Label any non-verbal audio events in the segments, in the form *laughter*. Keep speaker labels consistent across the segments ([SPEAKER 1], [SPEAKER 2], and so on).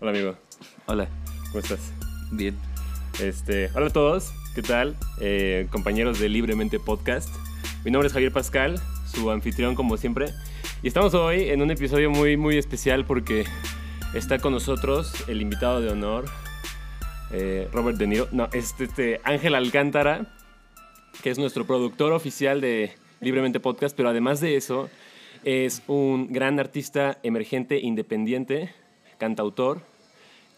[SPEAKER 1] Hola amigo,
[SPEAKER 2] Hola,
[SPEAKER 1] ¿cómo estás?
[SPEAKER 2] bien.
[SPEAKER 1] Este, hola a todos, ¿qué tal? Eh, compañeros de Libremente Podcast. Mi nombre es Javier Pascal, su anfitrión como siempre. Y estamos hoy en un episodio muy, muy especial porque está con nosotros el invitado de honor, eh, Robert De Niro. No, es este, Ángel Alcántara, que es nuestro productor oficial de Libremente Podcast, pero además de eso, es un gran artista emergente, independiente, cantautor,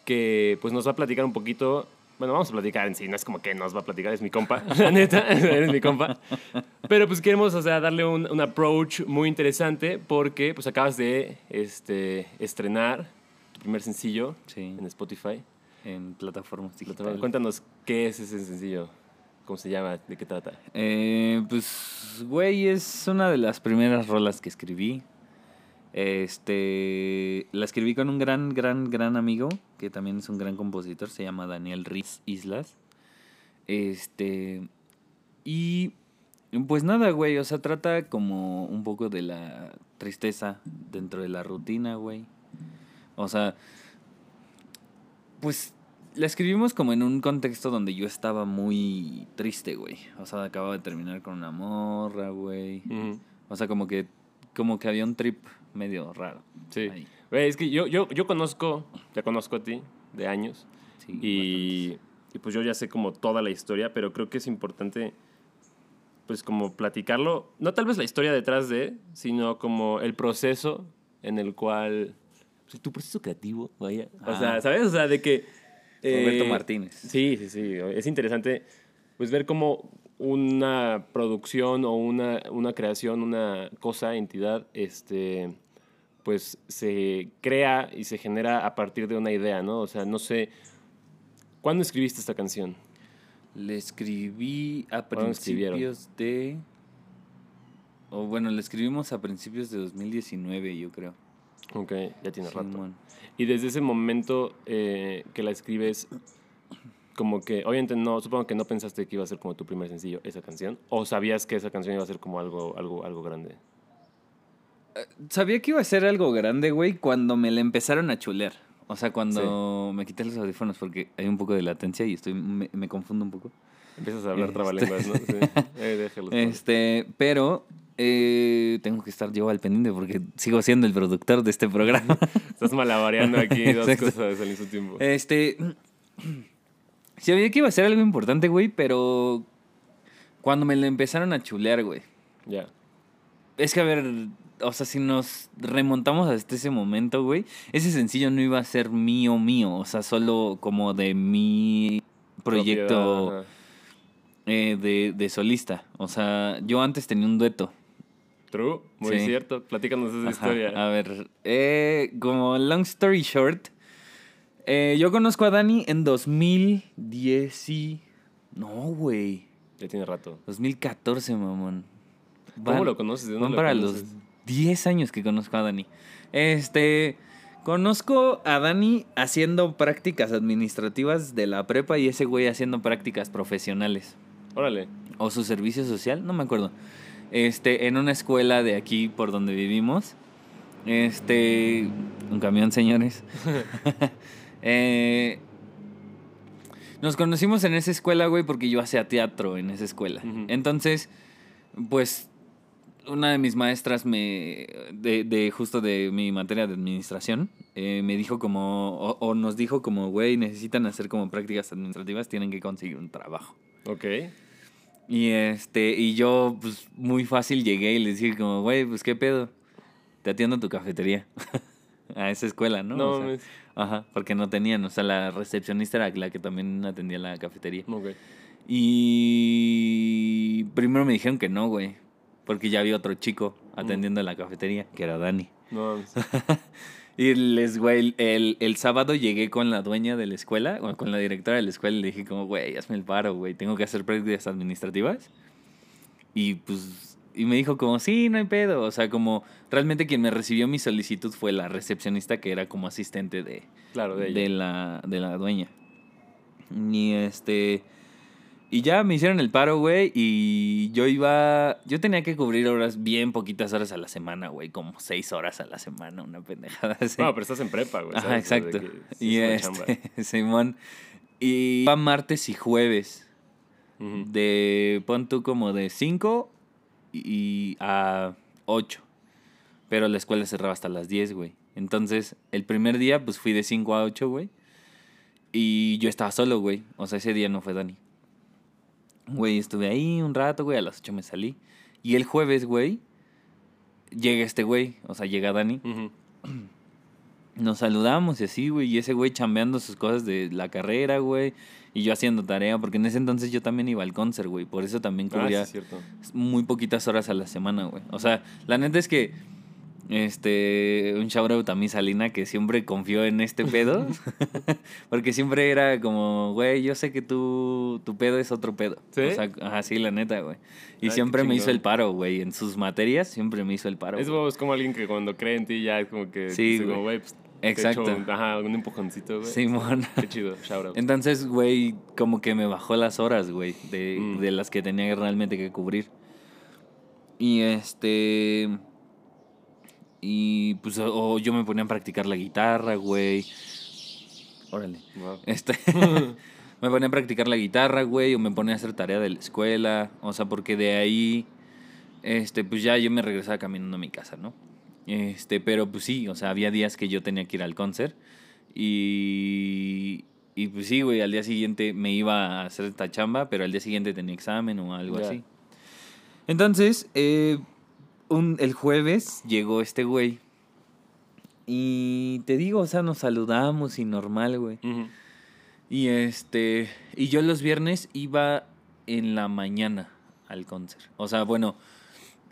[SPEAKER 1] que pues nos va a platicar un poquito. Bueno, vamos a platicar en sí, no es como que nos va a platicar, es mi compa, *laughs* la neta, eres mi compa. Pero pues queremos, o sea, darle un, un approach muy interesante porque pues acabas de este, estrenar tu primer sencillo
[SPEAKER 2] Sí,
[SPEAKER 1] en Spotify.
[SPEAKER 2] en plataformas digitales.
[SPEAKER 1] Cuéntanos qué es ese sencillo, cómo se llama, de qué trata.
[SPEAKER 2] Eh, pues, güey, es una de las primeras rolas que escribí. Este, la escribí con un gran, gran, gran amigo, que también es un gran compositor, se llama Daniel Riz Islas. Este, y pues nada, güey, o sea, trata como un poco de la tristeza dentro de la rutina, güey. O sea, pues la escribimos como en un contexto donde yo estaba muy triste, güey. O sea, acababa de terminar con una morra, güey. O sea, como que, como que había un trip medio raro.
[SPEAKER 1] Sí.
[SPEAKER 2] ahí.
[SPEAKER 1] Güey, es que yo, yo, yo conozco, te conozco a ti de años.
[SPEAKER 2] Sí,
[SPEAKER 1] Y, y pues yo ya sé como toda la historia, pero creo que es importante pues como platicarlo, no tal vez la historia detrás de, sino como el proceso en el cual, pues, tu proceso creativo, vaya. O
[SPEAKER 2] Ah.
[SPEAKER 1] sea, ¿sabes? O sea, de que...
[SPEAKER 2] Roberto
[SPEAKER 1] eh,
[SPEAKER 2] Martínez.
[SPEAKER 1] Sí, sí, sí. Es interesante pues ver cómo una producción o una, una creación, una cosa, entidad, este, pues se crea y se genera a partir de una idea, ¿no? O sea, no sé, ¿cuándo escribiste esta canción?
[SPEAKER 2] Le escribí a principios de... O bueno, le escribimos a principios de 2019, yo creo.
[SPEAKER 1] Ok, ya tiene rato.
[SPEAKER 2] Simón.
[SPEAKER 1] Y desde ese momento eh, que la escribes, como que, obviamente no, supongo que no pensaste que iba a ser como tu primer sencillo, esa canción, o sabías que esa canción iba a ser como algo, algo, algo grande.
[SPEAKER 2] Sabía que iba a ser algo grande, güey, cuando me la empezaron a chulear. O sea, cuando me quité los audífonos porque hay un poco de latencia y estoy me, me confundo un poco.
[SPEAKER 1] Empiezas a hablar
[SPEAKER 2] Este-
[SPEAKER 1] trabalenguas, ¿no? Sí. *laughs* Eh, déjalo.
[SPEAKER 2] Este, pero eh, tengo que estar yo al pendiente porque sigo siendo el productor de este programa. *laughs*
[SPEAKER 1] Estás malabareando aquí *laughs* dos
[SPEAKER 2] Exacto.
[SPEAKER 1] cosas al mismo tiempo.
[SPEAKER 2] Este, *clears throat* sabía que iba a ser algo importante, güey, pero cuando me lo empezaron a chulear, güey.
[SPEAKER 1] Ya.
[SPEAKER 2] Es que, a ver, o sea, si nos remontamos hasta ese momento, güey, ese sencillo no iba a ser mío, mío, o sea, solo como de mi proyecto eh, de, de solista. O sea, yo antes tenía un dueto.
[SPEAKER 1] True, muy
[SPEAKER 2] Sí.
[SPEAKER 1] cierto. Platícanos esa
[SPEAKER 2] Ajá,
[SPEAKER 1] historia.
[SPEAKER 2] A ver, eh, como long story short, eh, yo conozco a Dani en 2010 y... No, güey.
[SPEAKER 1] Ya tiene rato.
[SPEAKER 2] 2014, mamón.
[SPEAKER 1] ¿Cómo lo conoces? ¿De dónde
[SPEAKER 2] Van
[SPEAKER 1] lo
[SPEAKER 2] para
[SPEAKER 1] conoces?
[SPEAKER 2] los 10 años que conozco a Dani. Este, conozco a Dani haciendo prácticas administrativas de la prepa y ese güey haciendo prácticas profesionales.
[SPEAKER 1] Órale.
[SPEAKER 2] O su servicio social, no me acuerdo. Este, en una escuela de aquí por donde vivimos. Este, un camión, señores. *laughs* *laughs* Eh, nos conocimos en esa escuela, güey, porque yo hacía teatro en esa escuela. Entonces, pues, una de mis maestras me, de, de justo de mi materia de administración, eh, me dijo como, o, o nos dijo como, güey, necesitan hacer como prácticas administrativas, tienen que conseguir un trabajo.
[SPEAKER 1] Ok.
[SPEAKER 2] Y este, y yo, pues, muy fácil llegué y les dije como, güey, pues, ¿qué pedo? Te atiendo a tu cafetería. *laughs* a esa escuela, ¿no?
[SPEAKER 1] No,
[SPEAKER 2] O sea. Ajá, porque no tenían, o sea, la recepcionista era la que también atendía la cafetería.
[SPEAKER 1] Ok.
[SPEAKER 2] Y primero me dijeron que no, güey, porque ya había otro chico atendiendo la cafetería, que era Dani.
[SPEAKER 1] No mames. *laughs*
[SPEAKER 2] Y les, güey, el, el sábado llegué con la dueña de la escuela, o con la directora de la escuela, y le dije como, güey, hazme el paro, güey, tengo que hacer prácticas administrativas. Y pues, y me dijo como, sí, no hay pedo. O sea, como, realmente quien me recibió mi solicitud fue la recepcionista, que era como asistente de,
[SPEAKER 1] Claro, de
[SPEAKER 2] de la, de la dueña. Y este. Y ya me hicieron el paro, güey, y yo iba, yo tenía que cubrir horas, bien poquitas horas a la semana, güey, como seis horas a la semana, una pendejada así.
[SPEAKER 1] No, pero estás en prepa, güey.
[SPEAKER 2] Ajá, exacto. Y este, *laughs* Simón, y iba martes y jueves, de, pon tú como de 5 y a 8. Pero la escuela cerraba hasta las 10, güey. Entonces, el primer día, pues fui de 5 a 8, güey. Y yo estaba solo, güey. O sea, ese día no fue Dani. Güey, estuve ahí un rato, güey. A las 8 me salí. Y el jueves, güey, llega este güey. O sea, llega Dani. *clears throat* Nos saludamos y así, güey. Y ese güey chambeando sus cosas de la carrera, güey. Y yo haciendo tarea, porque en ese entonces yo también iba al concert, güey. Por eso también
[SPEAKER 1] Ah, sí,
[SPEAKER 2] cubría muy poquitas horas a la semana, güey. O sea, la neta es que, este, un shout out a mi Salina que siempre confió en este pedo. *laughs* *laughs* porque siempre era como, güey, yo sé que tú, tu pedo es otro pedo.
[SPEAKER 1] ¿Sí?
[SPEAKER 2] O sea, ajá, sí, la neta, güey. Y
[SPEAKER 1] Ay,
[SPEAKER 2] siempre me hizo el paro, güey. En sus materias siempre me hizo el paro.
[SPEAKER 1] Es, es como alguien que cuando cree en ti ya es como que
[SPEAKER 2] Sí,
[SPEAKER 1] dice
[SPEAKER 2] güey.
[SPEAKER 1] pues,
[SPEAKER 2] Exacto.
[SPEAKER 1] ajá, un empujoncito, güey.
[SPEAKER 2] Simón. *laughs*
[SPEAKER 1] Qué chido, shout out.
[SPEAKER 2] Entonces, güey, como que me bajó las horas, güey, de,
[SPEAKER 1] Mm.
[SPEAKER 2] de las que tenía realmente que cubrir. Y este. Y pues, o, yo me ponía a practicar la guitarra, güey. Órale.
[SPEAKER 1] Wow.
[SPEAKER 2] Este. *laughs* *laughs* me ponía a practicar la guitarra, güey, o me ponía a hacer tarea de la escuela. O sea, porque de ahí. Este, pues ya yo me regresaba caminando a mi casa, ¿no? Este, pero pues sí, o sea, había días que yo tenía que ir al concert. Y. Y pues sí, güey, al día siguiente me iba a hacer esta chamba, pero al día siguiente tenía examen o algo así. Entonces, eh, un, el jueves llegó este güey. Y te digo, o sea, nos saludamos y normal, güey. Y este. Y yo los viernes iba en la mañana al concert. O sea, bueno,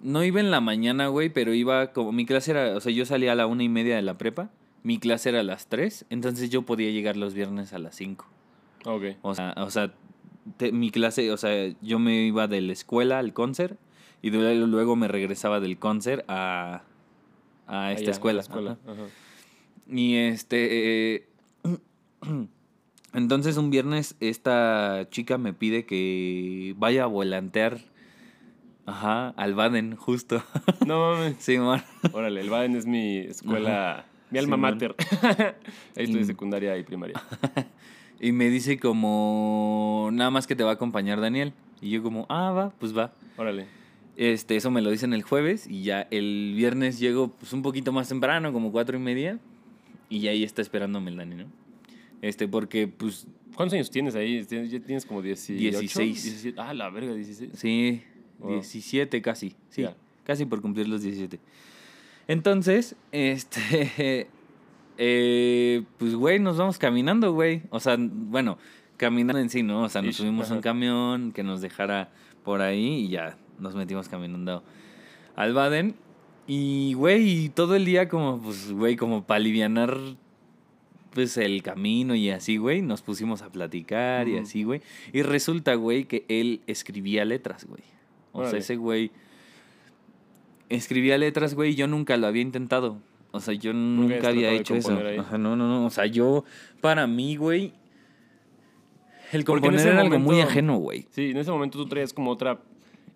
[SPEAKER 2] no iba en la mañana, güey, pero iba como. Mi clase era. O sea, yo salía a la una y media de la prepa. Mi clase era a las tres. Entonces yo podía llegar los viernes a las cinco.
[SPEAKER 1] Ok.
[SPEAKER 2] O sea, o sea te- mi clase, o sea, yo me iba de la escuela al concert. Y de- luego me regresaba del concert a, a esta
[SPEAKER 1] Allá,
[SPEAKER 2] escuela.
[SPEAKER 1] la escuela.
[SPEAKER 2] Ajá.
[SPEAKER 1] Ajá.
[SPEAKER 2] Y este. eh, *clears throat* entonces un viernes esta chica me pide que vaya a volantear. Ajá, al Baden, justo. *laughs*
[SPEAKER 1] No mames.
[SPEAKER 2] sí, man.
[SPEAKER 1] Órale, el Baden es mi escuela, mi alma
[SPEAKER 2] Simón.
[SPEAKER 1] mater. *laughs* Ahí estoy
[SPEAKER 2] Y-
[SPEAKER 1] secundaria y primaria. *laughs*
[SPEAKER 2] Y me dice como, nada más que te va a acompañar Daniel. Y yo como, ah, va, pues va.
[SPEAKER 1] Órale.
[SPEAKER 2] Este, eso me lo dicen el jueves y ya el viernes llego pues un poquito más temprano, como cuatro y media. Y ya ahí está esperándome el Dani, ¿no? Este, porque pues
[SPEAKER 1] ¿Cuántos años tienes ahí? ¿Tienes- ¿Ya tienes como 18?
[SPEAKER 2] 16.
[SPEAKER 1] 17. Ah, la verga, 16.
[SPEAKER 2] Sí,
[SPEAKER 1] Wow.
[SPEAKER 2] 17 casi. Sí, casi por cumplir los 17. Entonces, este. *laughs* eh, pues, güey, nos vamos caminando, güey. O sea, bueno, caminando en sí, ¿no? O sea, nos subimos a un camión que nos dejara por ahí y ya nos metimos caminando al Baden. Y, güey, todo el día, como, pues, güey, como para alivianar pues el camino y así, güey, nos pusimos a platicar y así, güey. Y resulta, güey, que él escribía letras, güey. O sea, ese güey escribía letras, güey, y yo nunca lo había intentado. O sea, yo nunca, había hecho eso. Ajá, no, no, no. O sea, yo, para mí, güey, el componer era algo muy ajeno, güey.
[SPEAKER 1] Sí, en ese momento tú traías como otra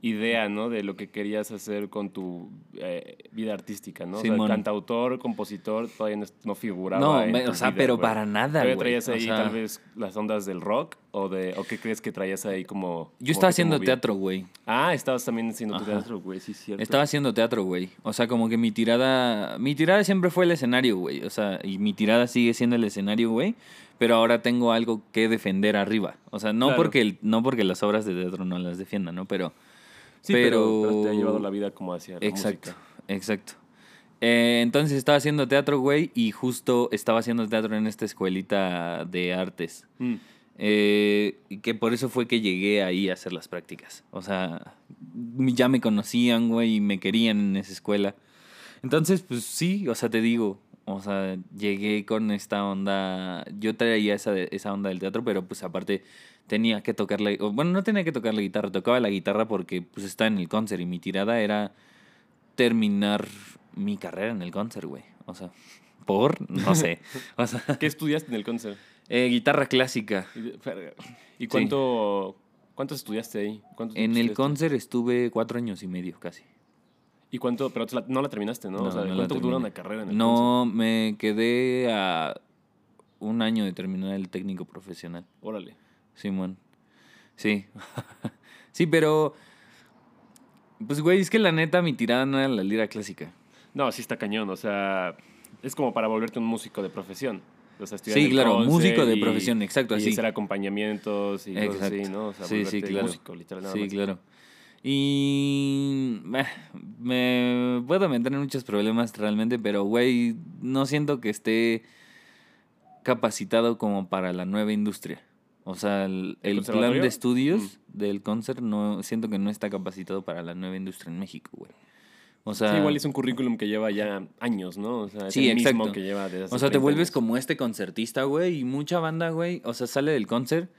[SPEAKER 1] idea, ¿no? De lo que querías hacer con tu eh, vida artística, ¿no? O sea,
[SPEAKER 2] Simón.
[SPEAKER 1] cantautor, compositor, todavía no, no figuraba.
[SPEAKER 2] No,
[SPEAKER 1] en
[SPEAKER 2] me-
[SPEAKER 1] tu
[SPEAKER 2] o sea,
[SPEAKER 1] vida,
[SPEAKER 2] pero para nada,
[SPEAKER 1] ¿Todavía
[SPEAKER 2] güey.
[SPEAKER 1] traías
[SPEAKER 2] O
[SPEAKER 1] ahí
[SPEAKER 2] sea-
[SPEAKER 1] tal vez las ondas del rock? ¿O, de, o qué crees que traías ahí como...?
[SPEAKER 2] Yo
[SPEAKER 1] como
[SPEAKER 2] estaba
[SPEAKER 1] te
[SPEAKER 2] haciendo teatro, güey.
[SPEAKER 1] Ah, estabas también haciendo tu
[SPEAKER 2] Ajá.
[SPEAKER 1] teatro, güey, sí, cierto.
[SPEAKER 2] Estaba haciendo teatro, güey. O sea, como que mi tirada. Mi tirada siempre fue el escenario, güey. O sea, y mi tirada sigue siendo el escenario, güey. Pero ahora tengo algo que defender arriba. O sea, no,
[SPEAKER 1] Claro.
[SPEAKER 2] porque, el- no porque las obras de teatro no las defiendan, ¿no? Pero.
[SPEAKER 1] Sí, pero, te ha llevado la vida como hacia la
[SPEAKER 2] Exacto,
[SPEAKER 1] música.
[SPEAKER 2] exacto. Eh, entonces estaba haciendo teatro, güey. Y justo estaba haciendo teatro en esta escuelita de artes.
[SPEAKER 1] Mm.
[SPEAKER 2] Eh, que por eso fue que llegué ahí a hacer las prácticas. O sea, ya me conocían, güey, y me querían en esa escuela. Entonces, pues sí, o sea, te digo, o sea, llegué con esta onda, yo traía esa, de- esa onda del teatro, pero pues aparte tenía que tocar la, bueno, no tenía que tocar la guitarra, tocaba la guitarra porque pues estaba en el concert y mi tirada era terminar mi carrera en el concert, güey. O sea, por, no sé, *laughs* o sea,
[SPEAKER 1] ¿Qué estudiaste en el concert?
[SPEAKER 2] eh, guitarra clásica.
[SPEAKER 1] ¿Y, verga. ¿Y cuánto, ¿Cuánto estudiaste ahí? ¿Cuánto
[SPEAKER 2] En el concert estuve cuatro años y medio casi.
[SPEAKER 1] ¿Y cuánto? Pero no la terminaste, ¿no?
[SPEAKER 2] No,
[SPEAKER 1] o sea,
[SPEAKER 2] no
[SPEAKER 1] ¿cuánto dura una carrera en el
[SPEAKER 2] No, me quedé a un año de terminar el técnico profesional.
[SPEAKER 1] Órale.
[SPEAKER 2] Simón. Sí. *laughs* sí, pero. Pues, güey, es que la neta mi tirada no era la lira clásica.
[SPEAKER 1] No, sí está cañón. O sea, es como para volverte un músico de profesión. O sea, estudiar
[SPEAKER 2] Sí, claro, músico de
[SPEAKER 1] y-
[SPEAKER 2] profesión, exacto,
[SPEAKER 1] Y
[SPEAKER 2] así.
[SPEAKER 1] hacer acompañamientos y cosas así, ¿no? O sea,
[SPEAKER 2] sí, sí, claro.
[SPEAKER 1] músico, literal. nada
[SPEAKER 2] sí,
[SPEAKER 1] más.
[SPEAKER 2] claro. Y me puedo meter en muchos problemas realmente, pero güey, no siento que esté capacitado como para la nueva industria. O sea, el,
[SPEAKER 1] ¿El
[SPEAKER 2] el plan de estudios del concert no siento que no está capacitado para la nueva industria en México, güey. O sea,
[SPEAKER 1] Sí, igual es un currículum que lleva ya años, ¿no? O sea, es
[SPEAKER 2] Sí,
[SPEAKER 1] el mismo
[SPEAKER 2] exacto.
[SPEAKER 1] que lleva desde hace
[SPEAKER 2] O sea, te
[SPEAKER 1] 30
[SPEAKER 2] vuelves
[SPEAKER 1] años.
[SPEAKER 2] como este concertista, güey, y mucha banda, güey, o sea, sale del concert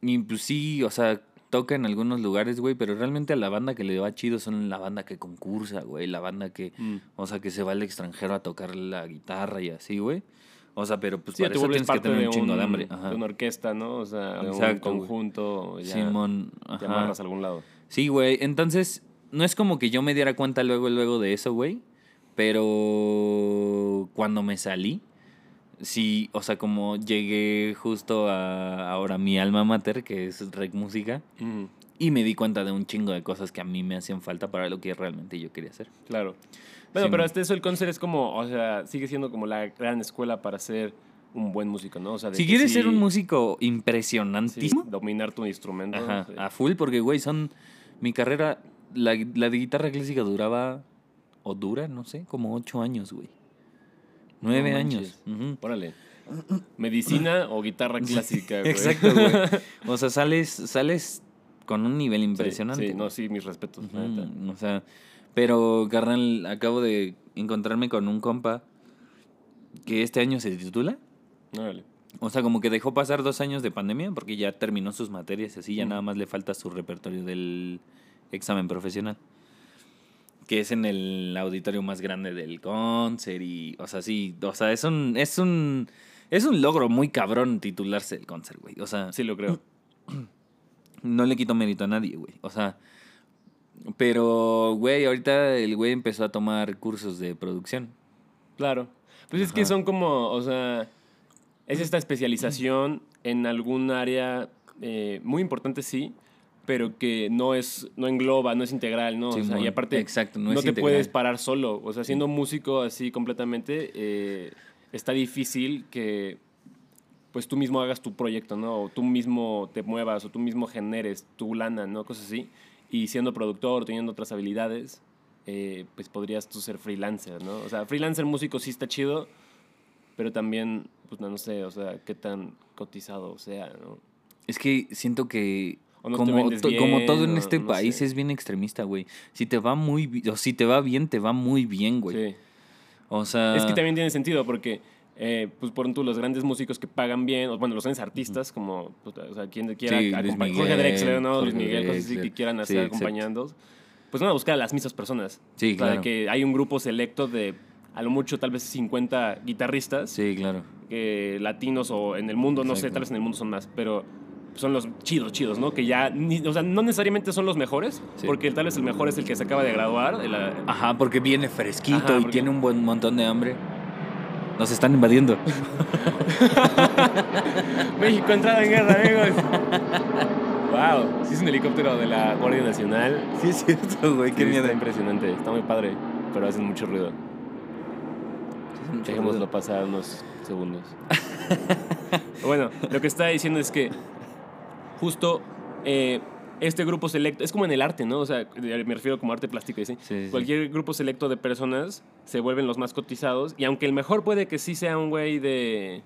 [SPEAKER 2] y pues sí, o sea, toca en algunos lugares, güey, pero realmente a la banda que le va chido son la banda que concursa, güey, la banda que,
[SPEAKER 1] Mm.
[SPEAKER 2] o sea, que se va al extranjero a tocar la guitarra y así, güey. O sea, pero pues
[SPEAKER 1] Sí,
[SPEAKER 2] para
[SPEAKER 1] te
[SPEAKER 2] eso tienes que tener un chingo de hambre. Ajá.
[SPEAKER 1] de una orquesta, ¿no? O sea, de un conjunto. Ya,
[SPEAKER 2] Simón,
[SPEAKER 1] te
[SPEAKER 2] ajá.
[SPEAKER 1] amarras a algún lado.
[SPEAKER 2] Sí, güey. Entonces, no es como que yo me diera cuenta luego, luego de eso, güey. Pero cuando me salí, sí, o sea, como llegué justo a ahora mi alma mater, que es Rec Música, y me di cuenta de un chingo de cosas que a mí me hacían falta para lo que realmente yo quería hacer.
[SPEAKER 1] claro. Bueno,
[SPEAKER 2] Sí,
[SPEAKER 1] pero hasta eso el concert es como, o sea, sigue siendo como la gran escuela para ser un buen músico, ¿no? O sea, de
[SPEAKER 2] Si quieres
[SPEAKER 1] sí-
[SPEAKER 2] ser un músico
[SPEAKER 1] sí,
[SPEAKER 2] impresionantísimo,
[SPEAKER 1] dominar tu instrumento.
[SPEAKER 2] ajá, a full, porque, güey, son. Mi carrera, la, la de guitarra clásica duraba, o dura, no sé, como ocho años, güey. Nueve
[SPEAKER 1] No
[SPEAKER 2] años.
[SPEAKER 1] manches.
[SPEAKER 2] Ujú.
[SPEAKER 1] Órale. Medicina o guitarra *laughs* clásica, güey.
[SPEAKER 2] Exacto, güey. *laughs* O sea, sales, sales con un nivel impresionante.
[SPEAKER 1] Sí, no, sí, mis respetos. neta.
[SPEAKER 2] O sea, pero, carnal, acabo de encontrarme con un compa que este año se titula.
[SPEAKER 1] Órale.
[SPEAKER 2] O sea, como que dejó pasar dos años de pandemia porque ya terminó sus materias y así, ya nada más le falta su repertorio del examen profesional. Que es en el auditorio más grande del concert y, o sea, sí, o sea, es un, es un, es un logro muy cabrón titularse el concert, güey. O sea,
[SPEAKER 1] Sí, lo creo. *clears throat*
[SPEAKER 2] no le quito mérito a nadie, güey. O sea, pero, güey, ahorita el güey empezó a tomar cursos de producción.
[SPEAKER 1] Claro. Pues es que son como, o sea, es esta especialización en algún área eh, muy importante, sí, pero que no es, no engloba, no es integral, ¿no? O sea, y aparte,
[SPEAKER 2] exacto, no
[SPEAKER 1] no, te
[SPEAKER 2] integral.
[SPEAKER 1] puedes parar solo. O sea, siendo músico así completamente, eh, está difícil que pues tú mismo hagas tu proyecto, ¿no? O tú mismo te muevas, o tú mismo generes tu lana, ¿no? Cosas así. Y siendo productor, teniendo otras habilidades, eh, pues podrías tú ser freelancer, ¿no? O sea, freelancer músico sí está chido, pero también, pues no, no sé, o sea, qué tan cotizado sea, ¿no?
[SPEAKER 2] Es que siento que
[SPEAKER 1] O no te
[SPEAKER 2] como,
[SPEAKER 1] vendes
[SPEAKER 2] to- como
[SPEAKER 1] bien,
[SPEAKER 2] todo en
[SPEAKER 1] o
[SPEAKER 2] este
[SPEAKER 1] no
[SPEAKER 2] país
[SPEAKER 1] sé.
[SPEAKER 2] es bien extremista, güey. Si te va muy o si te va bien, te va muy bien, güey.
[SPEAKER 1] Sí.
[SPEAKER 2] O sea,
[SPEAKER 1] Es que también tiene sentido porque, eh, pues por ejemplo, los grandes músicos que pagan bien, o bueno, los grandes artistas, como, pues, o sea, quien quiera,
[SPEAKER 2] Sí,
[SPEAKER 1] Jorge Drexler, ¿no? Luis Miguel, cosas así que quieran
[SPEAKER 2] Sí,
[SPEAKER 1] hacer
[SPEAKER 2] exacto.
[SPEAKER 1] acompañando, pues van a buscar a las mismas personas.
[SPEAKER 2] Sí,
[SPEAKER 1] O sea,
[SPEAKER 2] claro.
[SPEAKER 1] que hay un grupo selecto de, a lo mucho, tal vez 50 guitarristas,
[SPEAKER 2] Sí, claro.
[SPEAKER 1] que latinos o en el mundo, no sé,
[SPEAKER 2] Exacto.
[SPEAKER 1] tal vez en el mundo son más, pero son los chidos, chidos, ¿no? Que ya, ni- o sea, no necesariamente son los mejores,
[SPEAKER 2] Sí.
[SPEAKER 1] porque tal vez el mejor es el que se acaba de graduar. la-
[SPEAKER 2] Ajá, porque viene fresquito
[SPEAKER 1] Ajá,
[SPEAKER 2] y
[SPEAKER 1] porque-
[SPEAKER 2] tiene un buen montón de hambre. Nos están invadiendo. *laughs*
[SPEAKER 1] México entrada en guerra, amigos. wow, sí es un helicóptero de la Guardia Nacional.
[SPEAKER 2] sí, es cierto, güey.
[SPEAKER 1] Sí, está impresionante, está muy padre, pero hacen mucho ruido. Dejémoslo pasar unos segundos. bueno, lo que está diciendo es que justo eh, este grupo selecto, es como en el arte, ¿no? O sea, me refiero como arte plástico, ¿sí?
[SPEAKER 2] Sí, sí.
[SPEAKER 1] Cualquier grupo selecto de personas se vuelven los más cotizados y aunque el mejor puede que sí sea un güey de,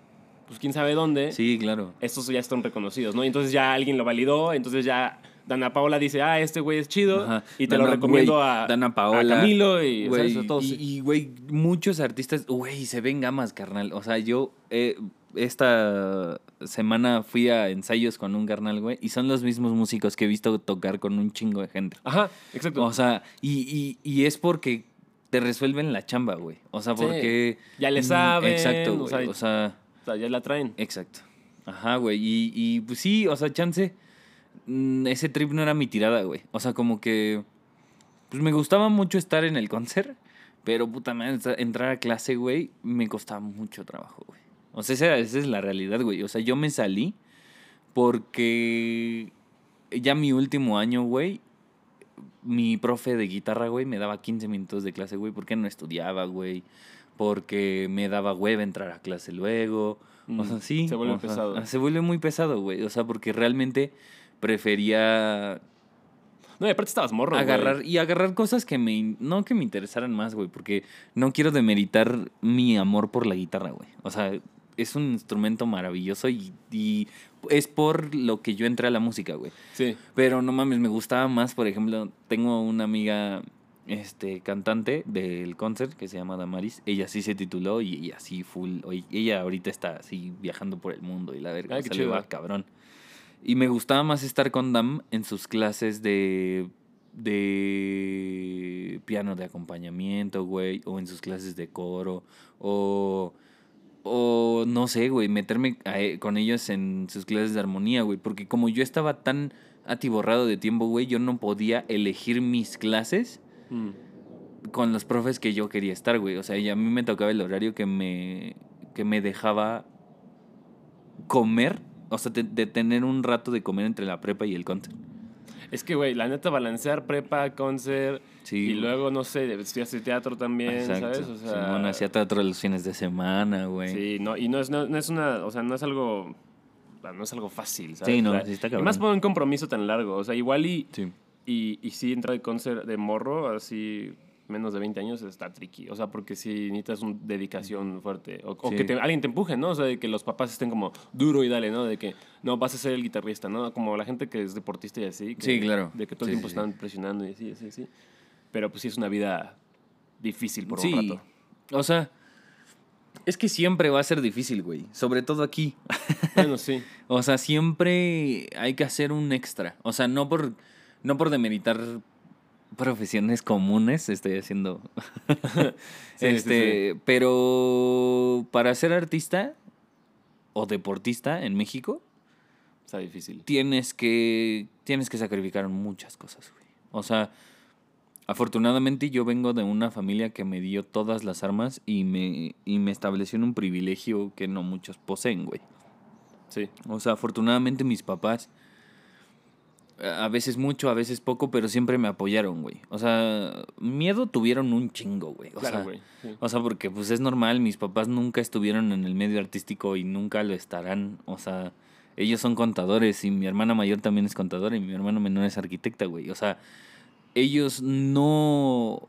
[SPEAKER 1] pues quién sabe dónde,
[SPEAKER 2] Sí, claro.
[SPEAKER 1] estos ya están reconocidos, ¿no? Y entonces ya alguien lo validó, entonces ya Dana Paola dice, ah, este güey es chido,
[SPEAKER 2] Ajá.
[SPEAKER 1] y te
[SPEAKER 2] Dana-
[SPEAKER 1] lo recomiendo a,
[SPEAKER 2] Dana
[SPEAKER 1] a
[SPEAKER 2] Paola,
[SPEAKER 1] Camilo y,
[SPEAKER 2] Güey,
[SPEAKER 1] ¿sabes? a todos.
[SPEAKER 2] y, y, güey, muchos artistas, güey, se ven gamas, carnal. O sea, yo eh, esta semana fui a ensayos con un carnal, güey, y son los mismos músicos que he visto tocar con un chingo de gente.
[SPEAKER 1] Ajá, exacto.
[SPEAKER 2] O sea, y, y, y es porque te resuelven la chamba, güey. O sea,
[SPEAKER 1] Sí.
[SPEAKER 2] porque...
[SPEAKER 1] Ya le
[SPEAKER 2] Mm,
[SPEAKER 1] saben,
[SPEAKER 2] Exacto,
[SPEAKER 1] o
[SPEAKER 2] güey.
[SPEAKER 1] sea,
[SPEAKER 2] O sea,
[SPEAKER 1] O sea, ya la traen.
[SPEAKER 2] exacto. Ajá, güey. Y, y pues sí, o sea, chance... mm, ese trip no era mi tirada, güey. O sea, como que, pues me gustaba mucho estar en el concert, pero puta madre, entra- entrar a clase, güey, me costaba mucho trabajo, güey. O sea, esa, esa es la realidad, güey. O sea, yo me salí porque ya mi último año, güey, mi profe de guitarra, güey, me daba 15 minutos de clase, güey, porque no estudiaba, güey. Porque me daba hueva entrar a clase luego. O
[SPEAKER 1] Mm,
[SPEAKER 2] sea, sí.
[SPEAKER 1] se vuelve
[SPEAKER 2] sea,
[SPEAKER 1] pesado.
[SPEAKER 2] se vuelve muy pesado, güey. O sea, porque realmente prefería
[SPEAKER 1] No, y aparte estabas morro, güey.
[SPEAKER 2] agarrar y agarrar cosas que me no que me interesaran más, güey, porque no quiero demeritar mi amor por la guitarra, güey. O sea, es un instrumento maravilloso y, y es por lo que yo entré a la música, güey.
[SPEAKER 1] Sí.
[SPEAKER 2] Pero no mames, me gustaba más, por ejemplo, tengo una amiga este cantante del concert que se llama Damaris, ella sí se tituló y ella sí full, ella ahorita está así viajando por el mundo y la verga,
[SPEAKER 1] Ay, qué
[SPEAKER 2] sea, le va cabrón. Y me gustaba más estar con Dam en sus clases de de piano de acompañamiento, güey, o en sus clases de coro o o no sé, güey, meterme a e- con ellos en sus clases de armonía, güey. Porque como yo estaba tan atiborrado de tiempo, güey, yo no podía elegir mis clases
[SPEAKER 1] Mm.
[SPEAKER 2] con los profes que yo quería estar, güey. O sea, y a mí me tocaba el horario que me, que me dejaba comer, o sea, de, de tener un rato de comer entre la prepa y el concert.
[SPEAKER 1] Es que, güey, la neta, balancear prepa, concert,
[SPEAKER 2] Sí,
[SPEAKER 1] y luego, no sé, estudiaste teatro también,
[SPEAKER 2] Exacto.
[SPEAKER 1] ¿sabes? O sea,
[SPEAKER 2] Simón hacía teatro los fines de semana, güey.
[SPEAKER 1] Sí, no, y no es, no, no es una, o sea, no es algo, no es algo fácil, ¿sabes?
[SPEAKER 2] Sí, no,
[SPEAKER 1] O sea,
[SPEAKER 2] sí está
[SPEAKER 1] Y
[SPEAKER 2] cabrón.
[SPEAKER 1] más por un compromiso tan largo, o sea, igual y,
[SPEAKER 2] Sí.
[SPEAKER 1] y, y sí entrar al concert de morro, así, menos de 20 años, está tricky, o sea, porque sí necesitas una dedicación fuerte, o, o
[SPEAKER 2] Sí.
[SPEAKER 1] que te- alguien te empuje, ¿no? O sea, de que los papás estén como duro y dale, ¿no? De que, no, vas a ser el guitarrista, ¿no? Como la gente que es deportista y así. que-
[SPEAKER 2] Sí, claro.
[SPEAKER 1] De que todo el
[SPEAKER 2] Sí,
[SPEAKER 1] tiempo
[SPEAKER 2] sí,
[SPEAKER 1] están presionando y así, así, así. Pero pues sí es una vida difícil por un rato.
[SPEAKER 2] O sea, es que siempre va a ser difícil, güey. Sobre todo aquí. *laughs*
[SPEAKER 1] Bueno, sí.
[SPEAKER 2] O sea, siempre hay que hacer un extra. O sea, no por, no por demeritar profesiones comunes, estoy haciendo. *laughs*
[SPEAKER 1] Sí, sí,
[SPEAKER 2] este, pero para ser artista o deportista en México,
[SPEAKER 1] Está difícil.
[SPEAKER 2] tienes que tienes que sacrificar muchas cosas, güey. O sea, afortunadamente yo vengo de una familia que me dio todas las armas y me y me estableció en un privilegio que no muchos poseen, güey.
[SPEAKER 1] Sí.
[SPEAKER 2] O sea, afortunadamente mis papás, a veces mucho, a veces poco, pero siempre me apoyaron, güey. O sea, miedo tuvieron un chingo, güey. O
[SPEAKER 1] Claro,
[SPEAKER 2] sea,
[SPEAKER 1] güey. sí.
[SPEAKER 2] o sea, porque pues es normal, mis papás nunca estuvieron en el medio artístico y nunca lo estarán. O sea, ellos son contadores y mi hermana mayor también es contadora y mi hermano menor es arquitecta, güey. O sea, ellos no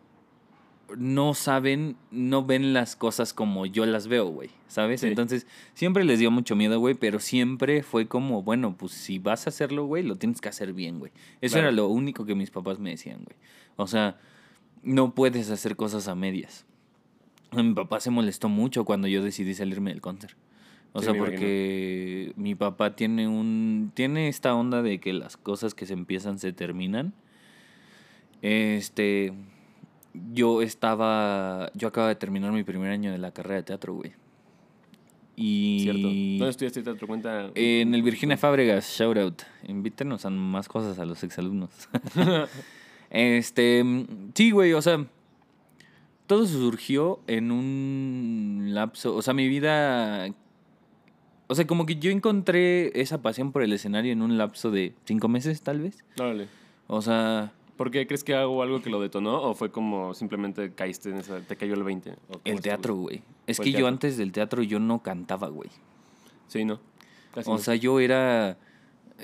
[SPEAKER 2] no saben, no ven las cosas como yo las veo, güey, ¿sabes?
[SPEAKER 1] Sí.
[SPEAKER 2] Entonces, siempre les dio mucho miedo, güey, pero siempre fue como, bueno, pues si vas a hacerlo, güey, lo tienes que hacer bien, güey. Eso
[SPEAKER 1] Claro.
[SPEAKER 2] era lo único que mis papás me decían, güey. O sea, no puedes hacer cosas a medias. Mi papá se molestó mucho cuando yo decidí salirme del concert. O
[SPEAKER 1] Sí,
[SPEAKER 2] sea,
[SPEAKER 1] imagino.
[SPEAKER 2] porque mi papá tiene un tiene esta onda de que las cosas que se empiezan se terminan. Este yo estaba yo acaba de terminar mi primer año de la carrera de teatro, güey. Y
[SPEAKER 1] Cierto. ¿Dónde estudiaste teatro? Cuenta.
[SPEAKER 2] en el Virginia Fábregas, shout out. Invítenos a más cosas a los exalumnos. *laughs* este, sí, güey, o sea, todo surgió en un lapso, o sea, mi vida, o sea, como que yo encontré esa pasión por el escenario en un lapso de cinco meses, tal vez.
[SPEAKER 1] Órale.
[SPEAKER 2] O sea,
[SPEAKER 1] ¿Por qué crees que hago algo que lo detonó? ¿O fue como simplemente caíste en esa. te cayó el 20? ¿O cómo
[SPEAKER 2] el teatro, güey. Es que yo antes del teatro yo no cantaba, güey.
[SPEAKER 1] Sí, ¿no? Casi
[SPEAKER 2] O
[SPEAKER 1] no.
[SPEAKER 2] sea, yo era.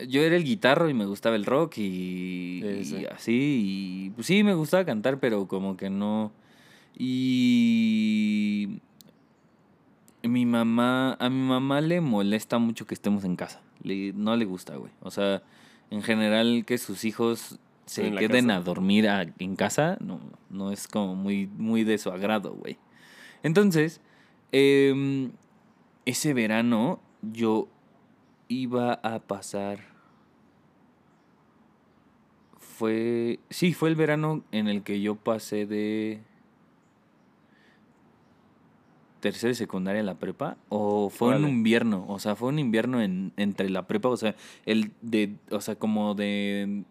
[SPEAKER 2] Yo era el guitarro y me gustaba el rock y,
[SPEAKER 1] Sí, sí.
[SPEAKER 2] y así. Y pues sí, me gustaba cantar, pero como que no. Y. Mi mamá. A mi mamá le molesta mucho que estemos en casa. Le- no le gusta, güey. O sea, en general que sus hijos se
[SPEAKER 1] En
[SPEAKER 2] queden a dormir a- en casa, no, no es como muy, muy de su agrado, güey. Entonces, em, ese verano yo iba a pasar. Fue. Sí, fue el verano en el que yo pasé de. Tercero y secundaria en la prepa o fue un invierno, o sea, fue un invierno en, entre la prepa, o sea, el de, o sea, como de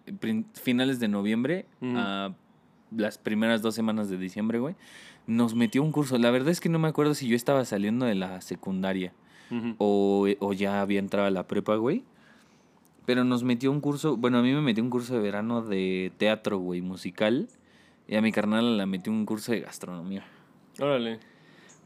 [SPEAKER 2] finales de noviembre a las primeras dos semanas de diciembre, güey, nos metió un curso. La verdad es que no me acuerdo si yo estaba saliendo de la secundaria o, o ya había entrado a la prepa, güey. Pero nos metió un curso, bueno, a mí me metió un curso de verano de teatro, güey, musical. Y a mi carnal la metió un curso de gastronomía.
[SPEAKER 1] Órale.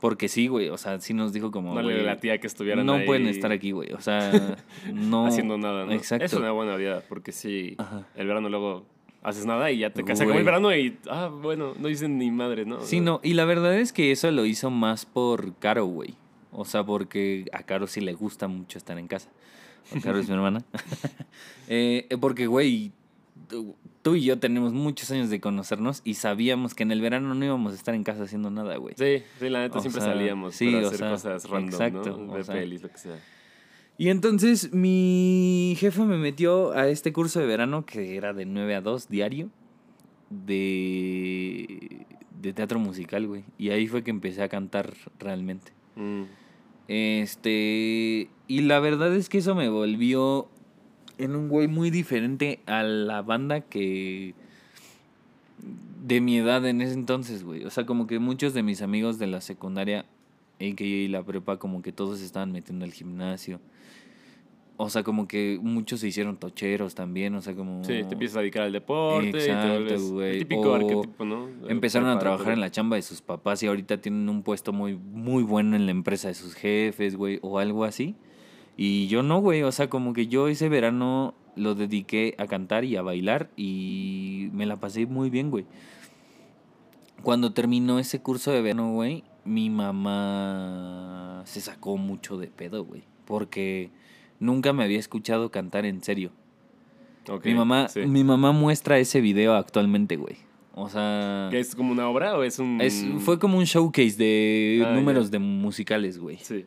[SPEAKER 2] Porque sí, güey, o sea, sí nos dijo como,
[SPEAKER 1] No le latía que estuvieran
[SPEAKER 2] no
[SPEAKER 1] ahí
[SPEAKER 2] pueden estar aquí, güey. O sea, *laughs* no...
[SPEAKER 1] haciendo nada, ¿no?
[SPEAKER 2] Exacto.
[SPEAKER 1] Es una buena vida, porque sí,
[SPEAKER 2] Ajá.
[SPEAKER 1] el verano luego haces nada y ya te casas como el verano y, ah, bueno, no dicen ni madre, ¿no?
[SPEAKER 2] Sí, no, y la verdad es que eso lo hizo más por Caro, güey. O sea, porque a Caro sí le gusta mucho estar en casa. Caro es mi hermana. *laughs* Eh, porque, güey, tú, tú y yo tenemos muchos años de conocernos y sabíamos que en el verano no íbamos a estar en casa haciendo nada, güey.
[SPEAKER 1] Sí, sí, la neta
[SPEAKER 2] O
[SPEAKER 1] siempre
[SPEAKER 2] sea,
[SPEAKER 1] salíamos
[SPEAKER 2] sí,
[SPEAKER 1] para hacer
[SPEAKER 2] sea,
[SPEAKER 1] cosas random,
[SPEAKER 2] exacto,
[SPEAKER 1] Ver pelis, lo que sea.
[SPEAKER 2] Y entonces mi jefa me metió a este curso de verano que era de 9 a 2 diario de, de teatro musical, güey. Y ahí fue que empecé a cantar realmente.
[SPEAKER 1] Mm.
[SPEAKER 2] Este, y la verdad es que eso me volvió en un güey muy diferente a la banda que de mi edad en ese entonces, güey. O sea, como que muchos de mis amigos de la secundaria en que y la prepa como que todos se estaban metiendo al gimnasio. O sea, como que muchos se hicieron tocheros también, o sea, como
[SPEAKER 1] Sí, te empiezas a dedicar al deporte
[SPEAKER 2] Exacto, güey.
[SPEAKER 1] típico
[SPEAKER 2] O
[SPEAKER 1] arquetipo, ¿no?
[SPEAKER 2] Empezaron a trabajar en
[SPEAKER 1] la
[SPEAKER 2] la chamba de sus papás y ahorita tienen un puesto muy, muy bueno en la empresa de sus jefes, güey, o algo así. Y yo no, güey, o sea, como que yo ese verano lo dediqué a cantar y a bailar y me la pasé muy bien, güey. Cuando terminó ese curso de verano, güey, mi mamá se sacó mucho de pedo, güey, porque nunca me había escuchado cantar en serio. Mi mamá,
[SPEAKER 1] sí.
[SPEAKER 2] mi mamá muestra ese video actualmente, güey. O sea,
[SPEAKER 1] ¿Que ¿Es como una obra o es un...?
[SPEAKER 2] es, fue como un showcase de
[SPEAKER 1] Ah,
[SPEAKER 2] números de musicales, güey.
[SPEAKER 1] Sí.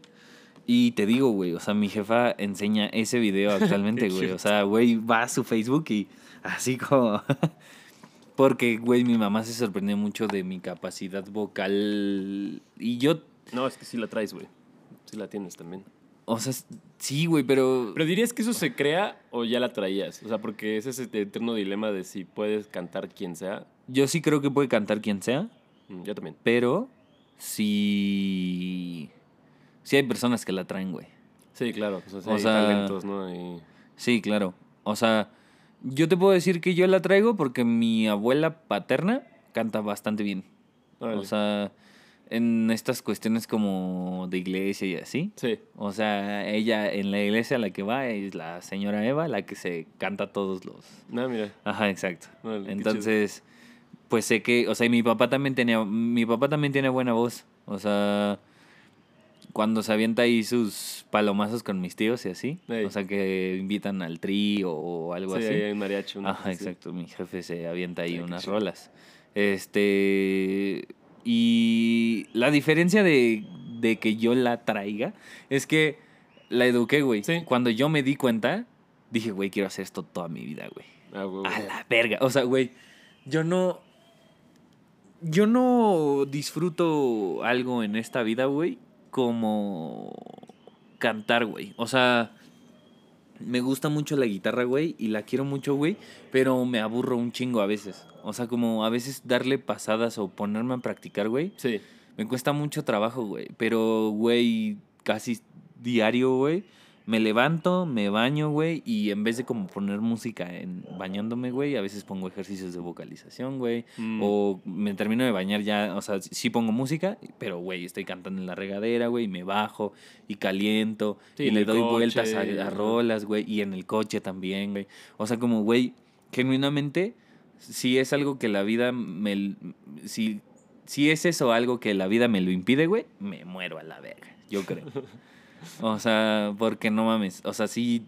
[SPEAKER 2] Y te digo, güey, o sea, mi jefa enseña ese video *laughs* actualmente, güey. O sea, güey, va a su Facebook y así como... *laughs* Porque, güey, mi mamá se sorprendió mucho de mi capacidad vocal. Y yo,
[SPEAKER 1] No, es que sí la traes, güey. Sí la tienes también.
[SPEAKER 2] o sea, sí, güey, pero...
[SPEAKER 1] ¿Pero dirías que eso se crea o ya la traías? O sea, porque es ese eterno dilema de si puedes cantar quien sea.
[SPEAKER 2] Yo sí creo que puede cantar quien sea.
[SPEAKER 1] Mm, Yo también.
[SPEAKER 2] Pero sí... Sí hay personas que la traen, güey.
[SPEAKER 1] Sí, claro. O sea,
[SPEAKER 2] O
[SPEAKER 1] hay
[SPEAKER 2] sea,
[SPEAKER 1] talentos, ¿no? Y...
[SPEAKER 2] Sí, claro. O sea, yo te puedo decir que yo la traigo porque mi abuela paterna canta bastante bien. O sea, en estas cuestiones como de iglesia y así.
[SPEAKER 1] sí.
[SPEAKER 2] O sea, ella en la iglesia a la que va es la señora Eva, la que se canta todos los...
[SPEAKER 1] Mira.
[SPEAKER 2] Ajá, exacto. Entonces, pues sé que, o sea, y mi papá también tenía, mi papá también tiene buena voz. O sea, cuando se avienta ahí sus palomazos con mis tíos y así.
[SPEAKER 1] Ey.
[SPEAKER 2] O sea, que invitan al tri o algo
[SPEAKER 1] Sí,
[SPEAKER 2] así.
[SPEAKER 1] ahí hay mariachi. una
[SPEAKER 2] Ajá, exacto. Mi jefe se avienta ahí unas rolas. Este. Y la diferencia de, de que yo la traiga es que la eduqué, güey.
[SPEAKER 1] Sí.
[SPEAKER 2] Cuando yo me di cuenta, dije, güey, quiero hacer esto toda mi vida, güey.
[SPEAKER 1] Ah, güey,
[SPEAKER 2] A la verga. O sea, güey, yo no. Yo no disfruto algo en esta vida, güey, como cantar, güey. O sea, me gusta mucho la guitarra, güey, y la quiero mucho, güey, pero me aburro un chingo a veces. O sea, como a veces darle pasadas o ponerme a practicar, güey,
[SPEAKER 1] Sí.
[SPEAKER 2] me cuesta mucho trabajo, güey. Pero, güey, casi diario, güey. Me levanto, me baño, güey, y en vez de como poner música en bañándome, güey, a veces pongo ejercicios de vocalización, güey.
[SPEAKER 1] Mm.
[SPEAKER 2] O me termino de bañar ya, o sea, sí pongo música, pero, güey, estoy cantando en la regadera, güey, y me bajo y caliento
[SPEAKER 1] Sí,
[SPEAKER 2] y le doy
[SPEAKER 1] coche,
[SPEAKER 2] vueltas a, a rolas, güey, y en el coche también, güey. O sea, como, güey, genuinamente, si es algo que la vida me... Si, si es eso algo que la vida me lo impide, güey, me muero a la verga, yo creo. *laughs* O sea, porque no mames, o sea, sí,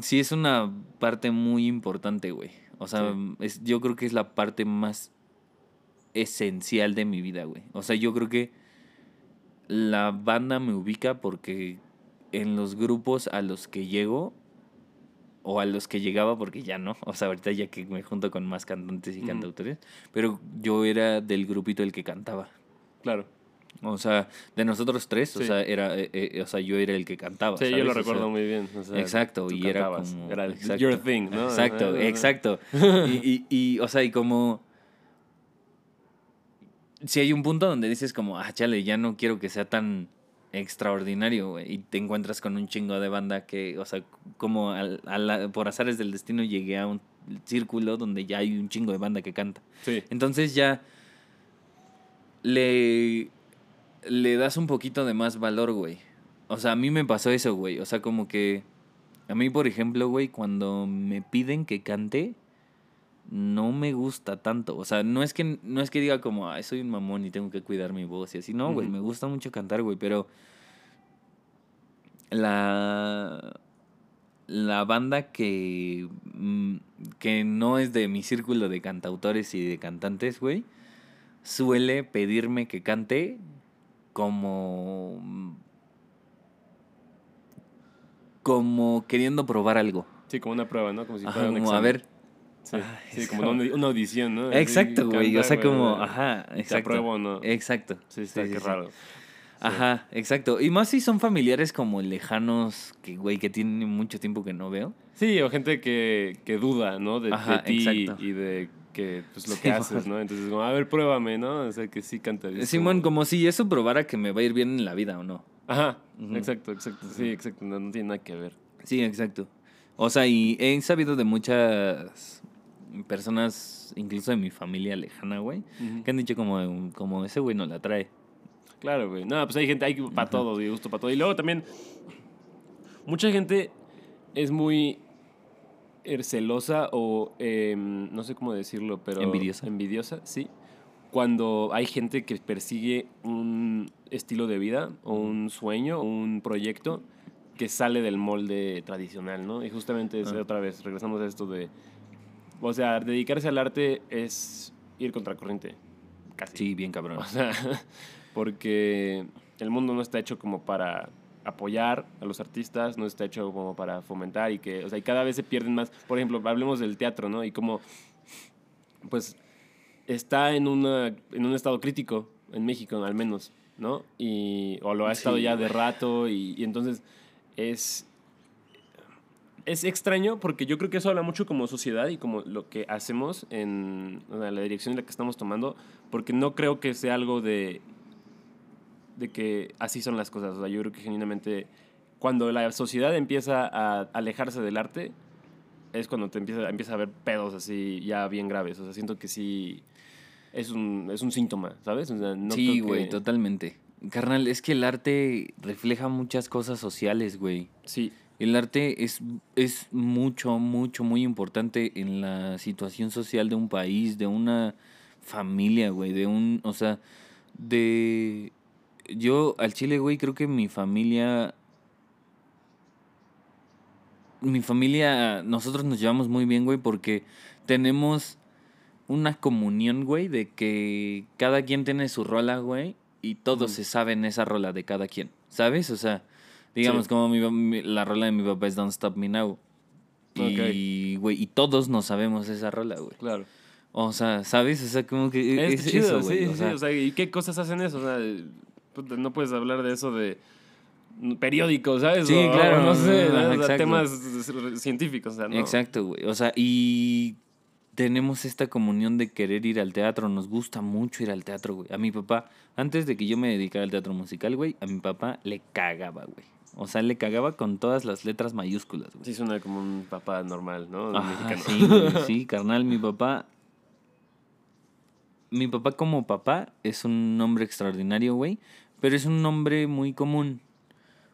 [SPEAKER 2] sí es una parte muy importante, güey. O sea,
[SPEAKER 1] Sí.
[SPEAKER 2] es, yo creo que es la parte más esencial de mi vida, güey. O sea, yo creo que la banda me ubica porque en los grupos a los que llego, o a los que llegaba, porque ya no, o sea, ahorita ya que me junto con más cantantes y cantautores, pero yo era del grupito el que cantaba.
[SPEAKER 1] Claro.
[SPEAKER 2] O sea, de nosotros tres, o sea, era, eh, eh, o sea, yo era el que cantaba.
[SPEAKER 1] Sí, yo lo
[SPEAKER 2] O sea,
[SPEAKER 1] recuerdo muy bien. o sea,
[SPEAKER 2] exacto, y era
[SPEAKER 1] cantabas,
[SPEAKER 2] como...
[SPEAKER 1] Era
[SPEAKER 2] exacto,
[SPEAKER 1] your thing, ¿no?
[SPEAKER 2] Exacto, exacto. Y, y, y, o sea, y como... Si hay un punto donde dices como, ah, chale, ya no quiero que sea tan extraordinario. Y te encuentras con un chingo de banda que, o sea, como al- a la- por azares del destino llegué a un círculo donde ya hay un chingo de banda que canta.
[SPEAKER 1] Sí,
[SPEAKER 2] Entonces ya le, le das un poquito de más valor, güey. O sea, a mí me pasó eso, güey. O sea, como que a mí, por ejemplo, güey, cuando me piden que cante, no me gusta tanto. O sea, no es que, no es que diga como, ay, soy un mamón y tengo que cuidar mi voz y así. No, güey, me gusta mucho cantar, güey, pero la la banda que mm, que no es de mi círculo de cantautores y de cantantes, güey, suele pedirme que cante como como queriendo probar algo.
[SPEAKER 1] sí, como una prueba, ¿no? Como si
[SPEAKER 2] Ajá,
[SPEAKER 1] fuera un
[SPEAKER 2] como a ver.
[SPEAKER 1] Sí,
[SPEAKER 2] Ah,
[SPEAKER 1] sí, como
[SPEAKER 2] como-
[SPEAKER 1] una, una audición, ¿no?
[SPEAKER 2] Exacto, güey. O sea, como, ajá,
[SPEAKER 1] ¿Te
[SPEAKER 2] exacto.
[SPEAKER 1] o no?
[SPEAKER 2] Exacto.
[SPEAKER 1] Sí, está,
[SPEAKER 2] Sí,
[SPEAKER 1] qué
[SPEAKER 2] sí,
[SPEAKER 1] raro.
[SPEAKER 2] Ajá, exacto. Y más si son familiares como lejanos, que, güey, que tienen mucho tiempo que no veo.
[SPEAKER 1] Sí, o gente que, que duda, ¿no? De, de
[SPEAKER 2] Ajá,
[SPEAKER 1] ti
[SPEAKER 2] exacto.
[SPEAKER 1] y de que, pues, lo
[SPEAKER 2] Sí,
[SPEAKER 1] que *laughs* haces, ¿no? Entonces, como, a ver, pruébame, ¿no? O sea, que sí cantarías.
[SPEAKER 2] Simón, como si eso probara que me va a ir bien en la vida o no.
[SPEAKER 1] Ajá, exacto, exacto. Sí, exacto. No, no tiene nada que ver.
[SPEAKER 2] Sí, exacto. O sea, y he sabido de muchas personas, incluso de mi familia lejana, güey, que han dicho como, como ese güey no la trae.
[SPEAKER 1] Claro, güey. No, pues hay gente, hay para todo, y gusto para todo. Y luego también, mucha gente es muy eh, celosa o em, no sé cómo decirlo, pero...
[SPEAKER 2] Envidiosa.
[SPEAKER 1] Envidiosa, sí. Cuando hay gente que persigue un estilo de vida o un sueño o un proyecto que sale del molde tradicional, ¿no? Y justamente es
[SPEAKER 2] Ah.
[SPEAKER 1] otra vez, regresamos a esto de... O sea, dedicarse al arte es ir contracorriente, casi.
[SPEAKER 2] Sí, bien cabrón.
[SPEAKER 1] O sea, *laughs* porque el mundo no está hecho como para apoyar a los artistas, no está hecho como para fomentar y que, o sea, y cada vez se pierden más. Por ejemplo, hablemos del teatro, ¿no? Y como, pues, está en, una, en un estado crítico, en México al menos, ¿no? Y, o lo ha estado
[SPEAKER 2] Sí,
[SPEAKER 1] ya de rato y, y entonces es... Es extraño porque yo creo que eso habla mucho como sociedad y como lo que hacemos en sea, la dirección en la que estamos tomando, porque no creo que sea algo de, de que así son las cosas. O sea, yo creo que genuinamente cuando la sociedad empieza a alejarse del arte, es cuando te empieza, empieza a haber pedos así ya bien graves. O sea, siento que sí es un, es un síntoma, ¿sabes? O sea, no
[SPEAKER 2] sí, güey,
[SPEAKER 1] que-
[SPEAKER 2] totalmente. Carnal, es que el arte refleja muchas cosas sociales, güey.
[SPEAKER 1] Sí,
[SPEAKER 2] El arte es, es mucho, mucho, muy importante en la situación social de un país, de una familia, güey, de un, o sea, de... Yo al Chile, güey, creo que mi familia... Mi familia, nosotros nos llevamos muy bien, güey, porque tenemos una comunión, güey, de que cada quien tiene su rola, güey, y todos
[SPEAKER 1] Mm.
[SPEAKER 2] se saben esa rola de cada quien, ¿sabes? O sea, digamos,
[SPEAKER 1] Sí.
[SPEAKER 2] como mi, la rola de mi papá es Don't Stop Me Now. Y, güey, y todos nos sabemos esa rola, güey.
[SPEAKER 1] claro.
[SPEAKER 2] O sea, ¿sabes? O sea, como que
[SPEAKER 1] Es,
[SPEAKER 2] es,
[SPEAKER 1] chido,
[SPEAKER 2] eso, güey.
[SPEAKER 1] sí,
[SPEAKER 2] o
[SPEAKER 1] sí,
[SPEAKER 2] sea,
[SPEAKER 1] o sea, ¿y qué cosas hacen eso? O sea, no puedes hablar de eso de periódicos, ¿sabes?
[SPEAKER 2] Sí,
[SPEAKER 1] O-
[SPEAKER 2] claro,
[SPEAKER 1] no sé,
[SPEAKER 2] ajá,
[SPEAKER 1] o sea,
[SPEAKER 2] exacto.
[SPEAKER 1] temas científicos, o sea, no.
[SPEAKER 2] Exacto, güey. O sea, y tenemos esta comunión de querer ir al teatro. Nos gusta mucho ir al teatro, güey. A mi papá, antes de que yo me dedicara al teatro musical, güey, a mi papá le cagaba, güey. O sea, le cagaba con todas las letras mayúsculas, güey.
[SPEAKER 1] Sí suena como un papá normal, ¿no?
[SPEAKER 2] Ajá, sí, güey, *laughs* sí, carnal, mi papá. Mi papá como papá es un hombre extraordinario, güey, pero es un hombre muy común.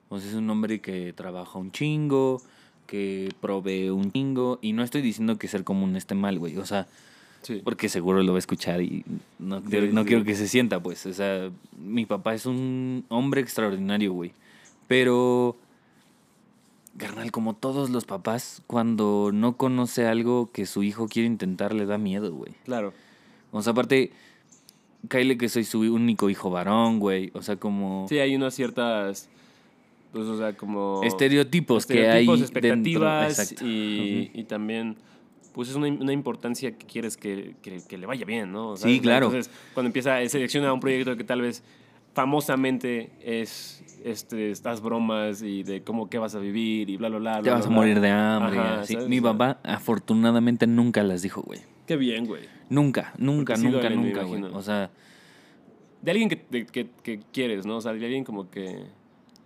[SPEAKER 2] O sea, es un hombre que trabaja un chingo, que provee un chingo, y no estoy diciendo que ser común esté mal, güey, o sea,
[SPEAKER 1] Sí.
[SPEAKER 2] porque seguro lo va a escuchar y no,
[SPEAKER 1] Sí,
[SPEAKER 2] no
[SPEAKER 1] sí.
[SPEAKER 2] quiero que se sienta, pues, o sea, mi papá es un hombre extraordinario, güey, pero... Carnal, como todos los papás, cuando no conoce algo que su hijo quiere intentar, le da miedo, güey.
[SPEAKER 1] Claro.
[SPEAKER 2] O sea, aparte, Kyle que soy su único hijo varón, güey. O sea, como
[SPEAKER 1] Sí, hay unas ciertas, pues, o sea, como...
[SPEAKER 2] estereotipos, que
[SPEAKER 1] estereotipos,
[SPEAKER 2] hay
[SPEAKER 1] expectativas
[SPEAKER 2] dentro.
[SPEAKER 1] Y, y también, pues, es una, una importancia que quieres que, que- que le vaya bien, ¿no?
[SPEAKER 2] Sí, claro.
[SPEAKER 1] Entonces, cuando empieza, selecciona un proyecto que tal vez famosamente es este, estas bromas y de cómo qué vas a vivir y bla, bla, bla.
[SPEAKER 2] Te
[SPEAKER 1] bla,
[SPEAKER 2] vas a
[SPEAKER 1] bla,
[SPEAKER 2] morir
[SPEAKER 1] bla.
[SPEAKER 2] de hambre.
[SPEAKER 1] Ajá. ¿sabes?
[SPEAKER 2] Mi papá afortunadamente nunca las dijo, güey.
[SPEAKER 1] Qué bien, güey.
[SPEAKER 2] Nunca, nunca,
[SPEAKER 1] sí
[SPEAKER 2] nunca,
[SPEAKER 1] duelen,
[SPEAKER 2] nunca, güey. O sea,
[SPEAKER 1] De alguien que, de- que, que quieres, ¿no? O sea, de alguien como que...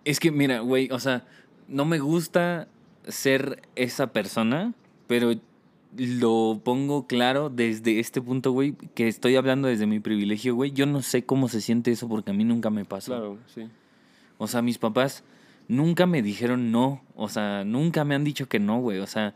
[SPEAKER 2] es que mira, güey, o sea, no me gusta ser esa persona, pero lo pongo claro desde este punto, güey, que estoy hablando desde mi privilegio, güey. Yo no sé cómo se siente eso porque a mí nunca me pasó.
[SPEAKER 1] Claro, sí.
[SPEAKER 2] O sea, mis papás nunca me dijeron no. O sea, nunca me han dicho que no, güey. O sea,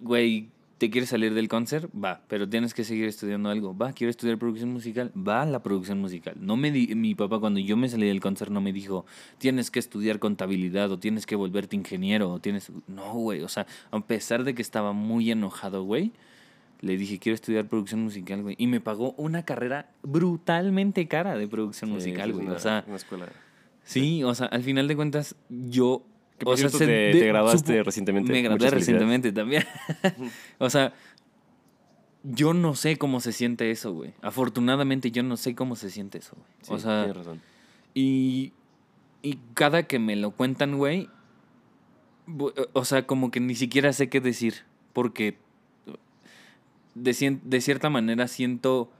[SPEAKER 2] güey, ¿te quieres salir del concert? Va, pero tienes que seguir estudiando algo. Va, quiero estudiar producción musical. Va a la producción musical. No me di mi papá cuando yo me salí del concert no me dijo, tienes que estudiar contabilidad o tienes que volverte ingeniero o tienes... No, güey. O sea, a pesar de que estaba muy enojado, güey. Le dije, quiero estudiar producción musical, güey. Y me pagó una carrera brutalmente cara de producción
[SPEAKER 1] Sí,
[SPEAKER 2] musical, güey. O sea,
[SPEAKER 1] Una escuela.
[SPEAKER 2] Sí, o sea, al final de cuentas, yo.
[SPEAKER 1] Que, por
[SPEAKER 2] o
[SPEAKER 1] cierto, te-
[SPEAKER 2] de-
[SPEAKER 1] te graduaste recientemente.
[SPEAKER 2] Me gradué recientemente también. *laughs* o sea, yo no sé cómo se siente eso, güey. Afortunadamente, yo no sé cómo se siente eso, güey.
[SPEAKER 1] Sí,
[SPEAKER 2] o sea,
[SPEAKER 1] tienes razón.
[SPEAKER 2] y, y cada que me lo cuentan, güey, o sea, como que ni siquiera sé qué decir, porque de, de cierta manera siento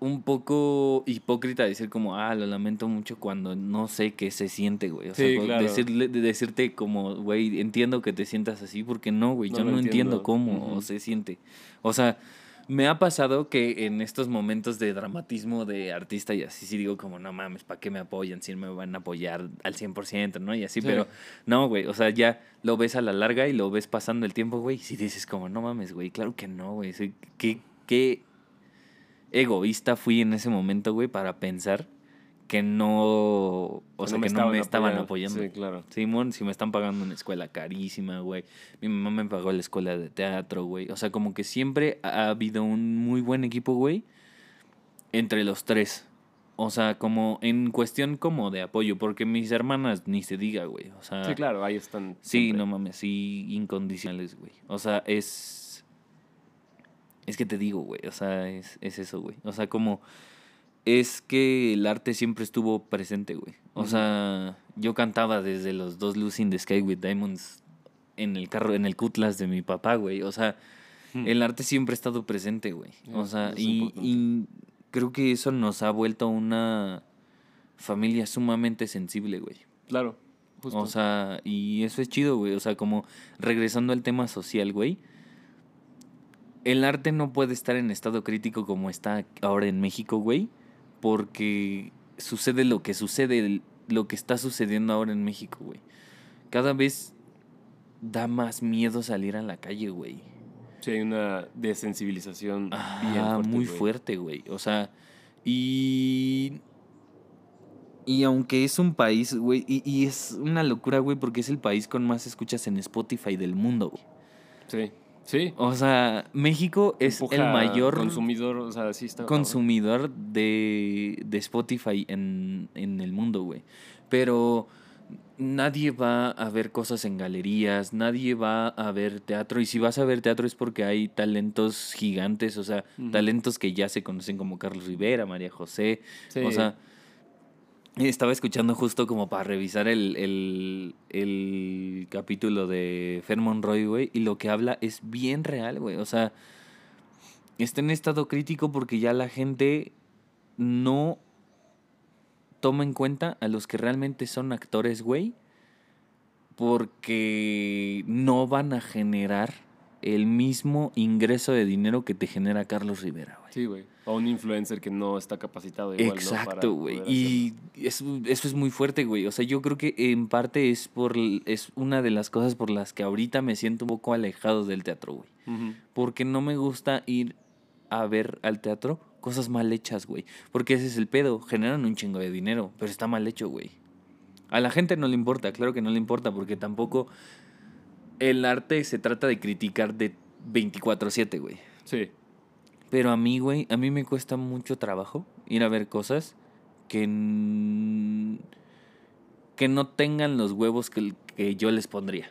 [SPEAKER 2] un poco hipócrita decir como, ah, lo lamento mucho cuando no sé qué se siente, güey. O
[SPEAKER 1] Sí,
[SPEAKER 2] sea,
[SPEAKER 1] claro.
[SPEAKER 2] decirle, de- decirte como, güey, entiendo que te sientas así, porque no, güey,
[SPEAKER 1] No
[SPEAKER 2] yo no entiendo,
[SPEAKER 1] entiendo.
[SPEAKER 2] cómo se siente. O sea, me ha pasado que en estos momentos de dramatismo de artista y así, sí digo como, no mames, ¿para qué me apoyan? Si me van a apoyar al 100%, ¿no? Y así,
[SPEAKER 1] Sí.
[SPEAKER 2] pero no, güey, o sea, ya lo ves a la larga y lo ves pasando el tiempo, güey, y si dices como, no mames, güey, claro que no, güey, qué, qué egoísta fui en ese momento, güey, para pensar que no, o sea, que no me estaban apoyando.
[SPEAKER 1] Sí, claro.
[SPEAKER 2] Simón, si me están pagando una escuela carísima, güey. Mi mamá me pagó la escuela de teatro, güey. O sea, como que siempre ha habido un muy buen equipo, güey, entre los tres. O sea, como en cuestión como de apoyo, porque mis hermanas ni se diga, güey. O sea,
[SPEAKER 1] Sí, claro, ahí están.
[SPEAKER 2] Sí, no mames, sí, incondicionales, güey. O sea, es. Es que te digo, güey. O sea, es, es eso, güey. O sea, como. Es que el arte siempre estuvo presente, güey. O sea, yo cantaba desde los dos Lucy in the Sky with Diamonds en el carro, en el Cutlass de mi papá, güey. O sea,
[SPEAKER 1] Hmm.
[SPEAKER 2] el arte siempre ha estado presente, güey. O sea, y, y creo que eso nos ha vuelto una familia sumamente sensible, güey.
[SPEAKER 1] Claro. Justo.
[SPEAKER 2] O sea, y eso es chido, güey. O sea, como regresando al tema social, güey. El arte no puede estar en estado crítico como está ahora en México, güey. Porque sucede lo que sucede, lo que está sucediendo ahora en México, güey. Cada vez da más miedo salir a la calle, güey.
[SPEAKER 1] sí, hay una desensibilización bien fuerte,
[SPEAKER 2] muy
[SPEAKER 1] güey.
[SPEAKER 2] fuerte, güey. O sea, y. Y aunque es un país, güey, y, y es una locura, güey, porque es el país con más escuchas en Spotify del mundo, güey.
[SPEAKER 1] Sí, sí.
[SPEAKER 2] O sea, México es el mayor
[SPEAKER 1] consumidor, o sea, sí está.
[SPEAKER 2] consumidor de, de Spotify en, en el mundo, güey. Pero nadie va a ver cosas en galerías, nadie va a ver teatro. Y si vas a ver teatro es porque hay talentos gigantes, o sea, talentos que ya se conocen como Carlos Rivera, María José.
[SPEAKER 1] Sí.
[SPEAKER 2] O sea, estaba escuchando justo como para revisar el, el, el capítulo de Fer Monroy, güey, y lo que habla es bien real, güey. O sea, está en estado crítico porque ya la gente no toma en cuenta a los que realmente son actores, güey, porque no van a generar el mismo ingreso de dinero que te genera Carlos Rivera, güey.
[SPEAKER 1] Sí, güey. O un influencer que no está capacitado
[SPEAKER 2] Exacto, güey. Y eso, eso es muy fuerte, güey. O sea, yo creo que en parte es por es una de las cosas por las que ahorita me siento un poco alejado del teatro, güey. Porque no me gusta ir a ver al teatro cosas mal hechas, güey. Porque ese es el pedo. Generan un chingo de dinero, pero está mal hecho, güey. A la gente no le importa, claro que no le importa, porque tampoco el arte se trata de criticar de 24/7, güey.
[SPEAKER 1] Sí.
[SPEAKER 2] Pero a mí, güey, a mí me cuesta mucho trabajo ir a ver cosas que, que no tengan los huevos que, que yo les pondría.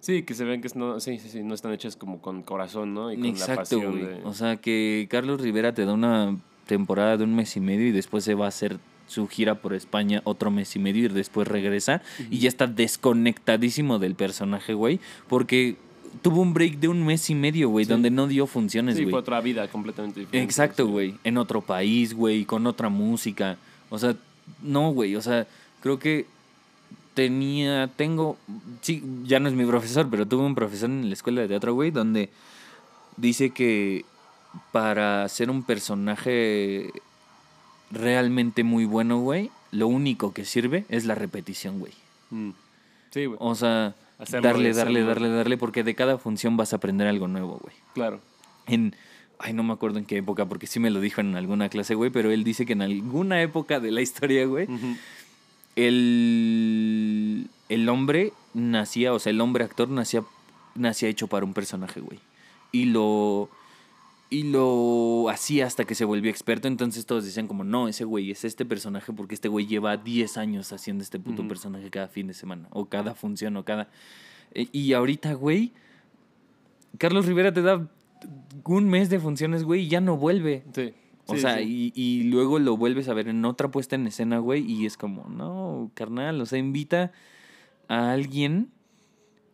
[SPEAKER 1] Sí, que se ven que no, sí, sí, sí, no están hechas como con corazón, ¿no? Y con la
[SPEAKER 2] Exacto,
[SPEAKER 1] pasión
[SPEAKER 2] güey.
[SPEAKER 1] de...
[SPEAKER 2] O sea, que Carlos Rivera te da una temporada de un mes y medio y después se va a hacer su gira por España otro mes y medio y después regresa y ya está desconectadísimo del personaje, güey, porque tuvo un break de un mes y medio, güey,
[SPEAKER 1] Sí.
[SPEAKER 2] donde no dio funciones,
[SPEAKER 1] Sí,
[SPEAKER 2] güey.
[SPEAKER 1] fue otra vida completamente diferente.
[SPEAKER 2] Exacto,
[SPEAKER 1] sí.
[SPEAKER 2] güey. En otro país, güey, con otra música. O sea, no, güey. O sea, creo que tenía, tengo, sí, ya no es mi profesor, pero tuve un profesor en la escuela de teatro, güey, donde dice que para ser un personaje realmente muy bueno, güey, lo único que sirve es la repetición, güey.
[SPEAKER 1] Mm. Sí, güey.
[SPEAKER 2] O sea,
[SPEAKER 1] Hacerlo,
[SPEAKER 2] darle,
[SPEAKER 1] hacerlo.
[SPEAKER 2] darle, darle, darle, porque de cada función vas a aprender algo nuevo, güey
[SPEAKER 1] Claro.
[SPEAKER 2] en ay no me acuerdo en qué época porque sí me lo dijo en alguna clase güey pero él dice que en alguna época de la historia güey el el hombre nacía o sea el hombre actor nacía nacía hecho para un personaje güey y lo y lo hacía hasta que se volvió experto entonces todos decían como no ese güey es este personaje porque este güey lleva 10 años haciendo este puto personaje cada fin de semana o cada función o cada Eh, y ahorita güey Carlos Rivera te da un mes de funciones, güey, y ya no vuelve.
[SPEAKER 1] Sí.
[SPEAKER 2] O
[SPEAKER 1] Sí,
[SPEAKER 2] sea,
[SPEAKER 1] sí.
[SPEAKER 2] Y, y luego lo vuelves a ver en otra puesta en escena, güey, y es como, no, carnal, o sea, invita a alguien.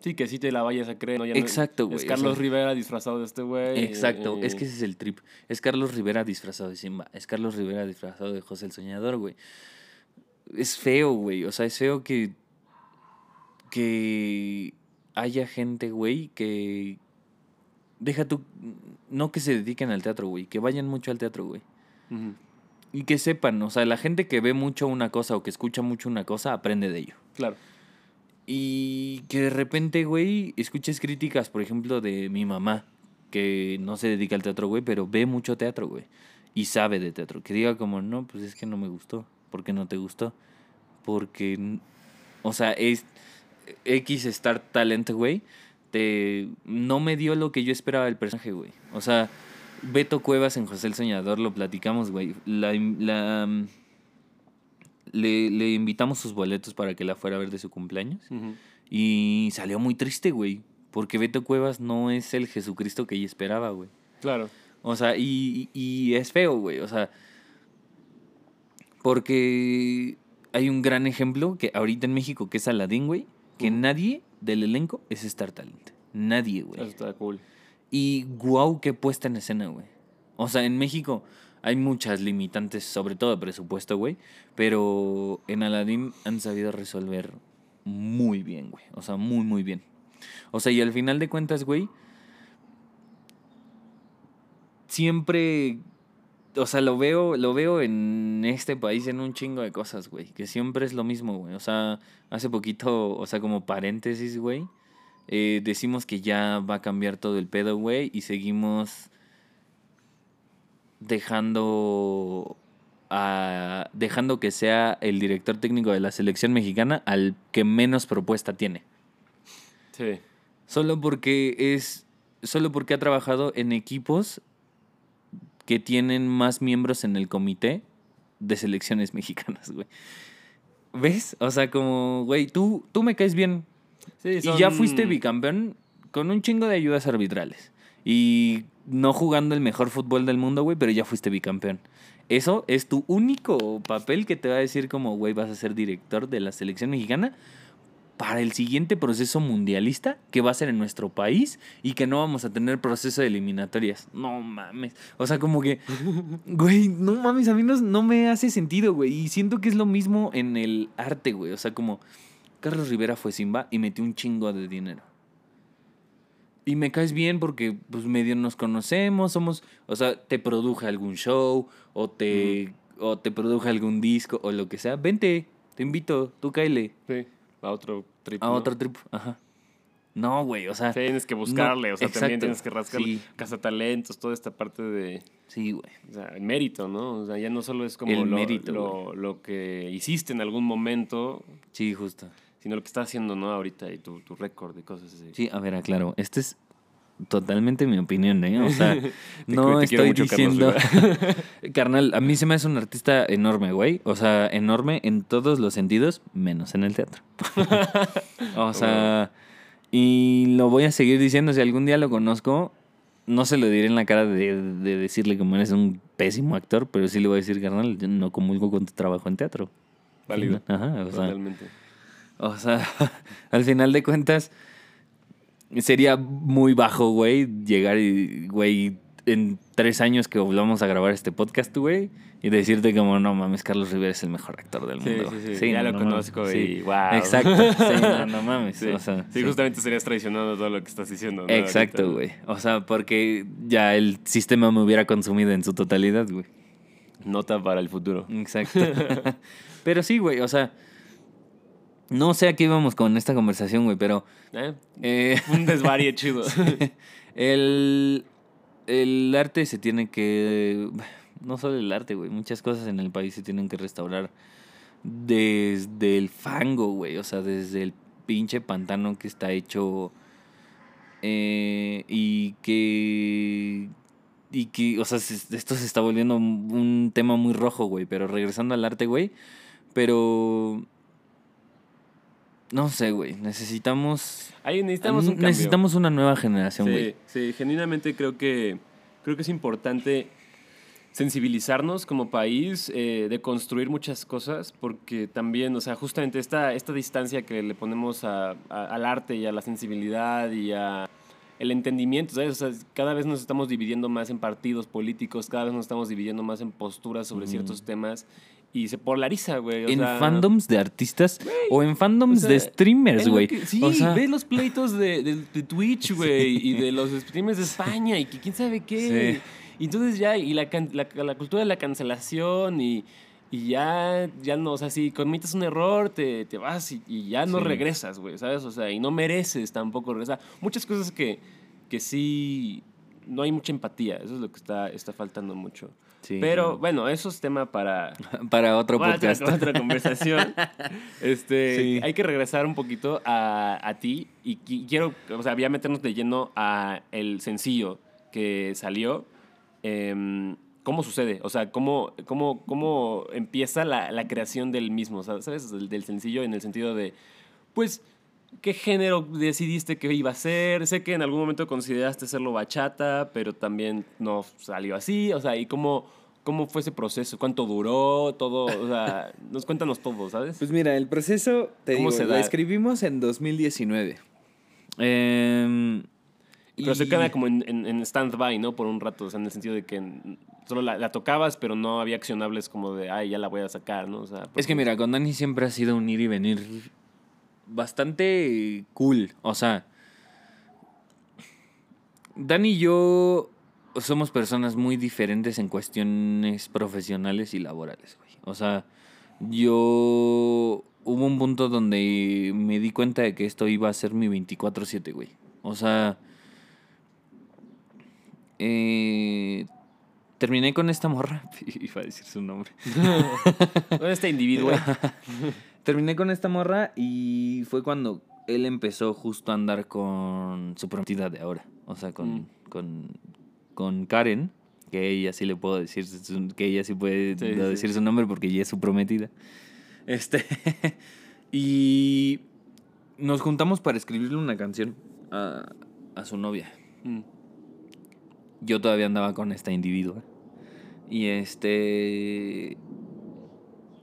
[SPEAKER 1] Sí, que sí te la vayas a creer. ¿no? Ya
[SPEAKER 2] Exacto, güey,
[SPEAKER 1] Es
[SPEAKER 2] o
[SPEAKER 1] Carlos
[SPEAKER 2] sea-
[SPEAKER 1] Rivera disfrazado de este güey.
[SPEAKER 2] Exacto,
[SPEAKER 1] eh,
[SPEAKER 2] es que ese es el trip. Es Carlos Rivera disfrazado de Simba, es Carlos Rivera disfrazado de José el Soñador, güey. Es feo, güey, o sea, es feo que. que haya gente, güey, que. Deja tú. No que se dediquen al teatro, güey, que vayan mucho al teatro, güey. Y que sepan, o sea, la gente que ve mucho una cosa o que escucha mucho una cosa aprende de ello.
[SPEAKER 1] Claro.
[SPEAKER 2] Y que de repente, güey, escuches críticas, por ejemplo, de mi mamá, que no se dedica al teatro, güey, pero ve mucho teatro, güey. Y sabe de teatro. Que diga como, no, pues es que no me gustó. ¿Por qué no te gustó? Porque, o sea, es X Star Talent, güey. Te, no me dio lo que yo esperaba del personaje, güey. O sea, Beto Cuevas en José el Soñador lo platicamos, güey. La, la, mm, le, le invitamos sus boletos para que la fuera a ver de su cumpleaños. Y salió muy triste, güey. Porque Beto Cuevas no es el Jesucristo que ella esperaba, güey.
[SPEAKER 1] Claro.
[SPEAKER 2] O sea, y, y es feo, güey. O sea, porque hay un gran ejemplo que ahorita en México, que es Aladdin, güey, que nadie del elenco es Star Talent. Nadie, güey.
[SPEAKER 1] Eso está cool.
[SPEAKER 2] Y guau, qué puesta en escena, güey. O sea, en México hay muchas limitantes, sobre todo de presupuesto, güey. Pero en Aladdin han sabido resolver muy bien, güey. O sea, muy, muy bien. O sea, y al final de cuentas, güey, siempre. O sea, lo veo, lo veo en este país en un chingo de cosas, güey. Que siempre es lo mismo, güey. O sea, hace poquito, o sea, como paréntesis, güey. eh, decimos que ya va a cambiar todo el pedo, güey. Y seguimos dejando. a- dejando que sea el director técnico de la selección mexicana al que menos propuesta tiene.
[SPEAKER 1] Sí.
[SPEAKER 2] Solo porque es. Solo porque ha trabajado en equipos que tienen más miembros en el comité de selecciones *laughs* mexicanas, güey. ¿Ves? O sea, como, güey, tú, tú me caes bien.
[SPEAKER 1] Sí,
[SPEAKER 2] Y
[SPEAKER 1] son-
[SPEAKER 2] ya fuiste bicampeón con un chingo de ayudas arbitrales. Y no jugando el mejor fútbol del mundo, güey, pero ya fuiste bicampeón. Eso es tu único papel que te va a decir como, güey, vas a ser director de la selección mexicana para el siguiente proceso mundialista que va a ser en nuestro país y que no vamos a tener proceso de eliminatorias. No mames. O sea, como que, *laughs* güey, no mames, a mí no, no me hace sentido, güey. Y siento que es lo mismo en el arte, güey. O sea, como Carlos Rivera fue Simba y metió un chingo de dinero. Y me caes bien porque, pues, medio nos conocemos, somos, o sea, te produje algún show o te, o te produje algún disco o lo que sea. Vente, te invito, tú cáele.
[SPEAKER 1] Sí. A otro trip.
[SPEAKER 2] A
[SPEAKER 1] ¿no?
[SPEAKER 2] otro trip, ajá. No, güey, o sea.
[SPEAKER 1] Tienes que buscarle, o sea, también tienes que rascar
[SPEAKER 2] sí.
[SPEAKER 1] cazatalentos, toda esta parte de,
[SPEAKER 2] Sí, güey.
[SPEAKER 1] o sea, el mérito, ¿no? O sea, ya no solo es como
[SPEAKER 2] El
[SPEAKER 1] lo,
[SPEAKER 2] mérito,
[SPEAKER 1] lo, lo que hiciste en algún momento,
[SPEAKER 2] Sí, justo.
[SPEAKER 1] Sino lo que estás haciendo, ¿no? Ahorita y tu, tu récord y cosas así.
[SPEAKER 2] Sí, a ver, aclaro. Este es totalmente mi opinión, ¿eh? O sea, *laughs* no
[SPEAKER 1] te
[SPEAKER 2] estoy
[SPEAKER 1] mucho,
[SPEAKER 2] diciendo. *laughs* Carnal, a mí se me hace un artista enorme, güey. O sea, enorme en todos los sentidos, menos en el teatro. *laughs* o sea, y lo voy a seguir diciendo. Si algún día lo conozco, no se lo diré en la cara de, de decirle que eres un pésimo actor, pero sí le voy a decir, carnal, yo no comulgo con tu trabajo en teatro.
[SPEAKER 1] Válido.
[SPEAKER 2] Ajá, o sea,
[SPEAKER 1] Totalmente.
[SPEAKER 2] O sea, *laughs* al final de cuentas, sería muy bajo, güey, llegar y, güey, en tres años que volvamos a grabar este podcast, güey, y decirte como, no mames, Carlos Rivera es el mejor actor del
[SPEAKER 1] Sí,
[SPEAKER 2] mundo.
[SPEAKER 1] sí, sí, ya lo
[SPEAKER 2] no
[SPEAKER 1] conozco
[SPEAKER 2] sí.
[SPEAKER 1] y wow.
[SPEAKER 2] Exacto, *laughs* sí, no, no mames.
[SPEAKER 1] Sí,
[SPEAKER 2] o sea,
[SPEAKER 1] sí,
[SPEAKER 2] sí.
[SPEAKER 1] justamente estarías traicionando todo lo que estás diciendo.
[SPEAKER 2] Exacto, güey. O sea, porque ya el sistema me hubiera consumido en su totalidad, güey.
[SPEAKER 1] Nota para el futuro.
[SPEAKER 2] Exacto. *laughs* pero sí, güey, o sea, no sé a qué íbamos con esta conversación, güey, pero
[SPEAKER 1] ¿Eh?
[SPEAKER 2] eh, *laughs*
[SPEAKER 1] Un desvarie chido. *laughs*
[SPEAKER 2] el, el arte se tiene que... No solo el arte, güey, muchas cosas en el país se tienen que restaurar desde el fango, güey, o sea, desde el pinche pantano que está hecho eh, y que... Y que, o sea, se- esto se está volviendo un tema muy rojo, güey, pero regresando al arte, güey, pero... No sé, güey, necesitamos...
[SPEAKER 1] Ahí necesitamos un cambio.
[SPEAKER 2] Necesitamos una nueva generación,
[SPEAKER 1] Sí,
[SPEAKER 2] güey.
[SPEAKER 1] sí, genuinamente creo que, creo que es importante sensibilizarnos como país, eh, de construir muchas cosas, porque también, o sea, justamente esta, esta distancia que le ponemos a- a- al arte y a la sensibilidad y a el entendimiento, ¿sabes? O sea, cada vez nos estamos dividiendo más en partidos políticos, cada vez nos estamos dividiendo más en posturas sobre ciertos temas y se polariza, güey. o
[SPEAKER 2] en
[SPEAKER 1] sea,
[SPEAKER 2] fandoms de artistas o en fandoms
[SPEAKER 1] o sea,
[SPEAKER 2] de streamers, güey.
[SPEAKER 1] Sí,
[SPEAKER 2] o sea,
[SPEAKER 1] ves los pleitos de, de- de Twitch, *laughs* güey, y de los streamers de España, y que quién sabe qué.
[SPEAKER 2] Sí.
[SPEAKER 1] Y entonces ya, y la, la, la cultura de la cancelación, y, y ya, ya no, o sea, si cometes un error, te, te vas y, y ya no regresas, güey, ¿sabes? O sea, y no mereces tampoco regresar. Muchas cosas que, que sí, no hay mucha empatía, eso es lo que está, está faltando mucho.
[SPEAKER 2] Sí,
[SPEAKER 1] Pero bueno, eso es tema para, *laughs*
[SPEAKER 2] para otro
[SPEAKER 1] para
[SPEAKER 2] podcast.
[SPEAKER 1] Otra, otra conversación. *laughs* este,
[SPEAKER 2] Sí.
[SPEAKER 1] Hay que regresar un poquito a, a ti y qui- quiero, o sea, ya meternos de lleno a el sencillo que salió. Em, ¿Cómo sucede? O sea, ¿cómo, cómo, cómo empieza la, la creación del mismo? O sea, ¿Sabes? Del, del sencillo en el sentido de, pues, ¿qué género decidiste que iba a ser? Sé que en algún momento consideraste hacerlo bachata, pero también no salió así. O sea, ¿y cómo, cómo fue ese proceso? ¿Cuánto duró? Todo, o sea, *laughs* nos cuéntanos todo, ¿sabes?
[SPEAKER 3] Pues mira, el proceso, te
[SPEAKER 1] ¿Cómo
[SPEAKER 3] digo,
[SPEAKER 1] se
[SPEAKER 3] lo
[SPEAKER 1] da?
[SPEAKER 3] escribimos en 2019.
[SPEAKER 2] Em,
[SPEAKER 1] Pero se queda como en, en, en stand-by, ¿no? Por un rato, o sea, en el sentido de que solo la, la tocabas, pero no había accionables como de, ay, ya la voy a sacar, ¿no? O sea,
[SPEAKER 2] es que mira, con Dani siempre ha sido un ir y venir bastante cool. O sea, Dani y yo somos personas muy diferentes en cuestiones profesionales y laborales, güey. O sea, yo hubo un punto donde me di cuenta de que esto iba a ser mi 24/7, güey. O sea, eh, terminé con esta morra. *laughs* Iba a decir su nombre. *laughs*
[SPEAKER 1] ¿Dónde está individuo? *laughs*
[SPEAKER 2] Terminé con esta morra y fue cuando él empezó justo a andar con su prometida de ahora. O sea, con,
[SPEAKER 1] Mm.
[SPEAKER 2] con, con Karen, que ella sí le puedo decir, que ella sí puede
[SPEAKER 1] sí,
[SPEAKER 2] decir
[SPEAKER 1] sí.
[SPEAKER 2] su nombre porque ella es su prometida. Este. *laughs* y nos juntamos para escribirle una canción a, a su novia.
[SPEAKER 1] Mm.
[SPEAKER 2] Yo todavía andaba con esta individua. Y este.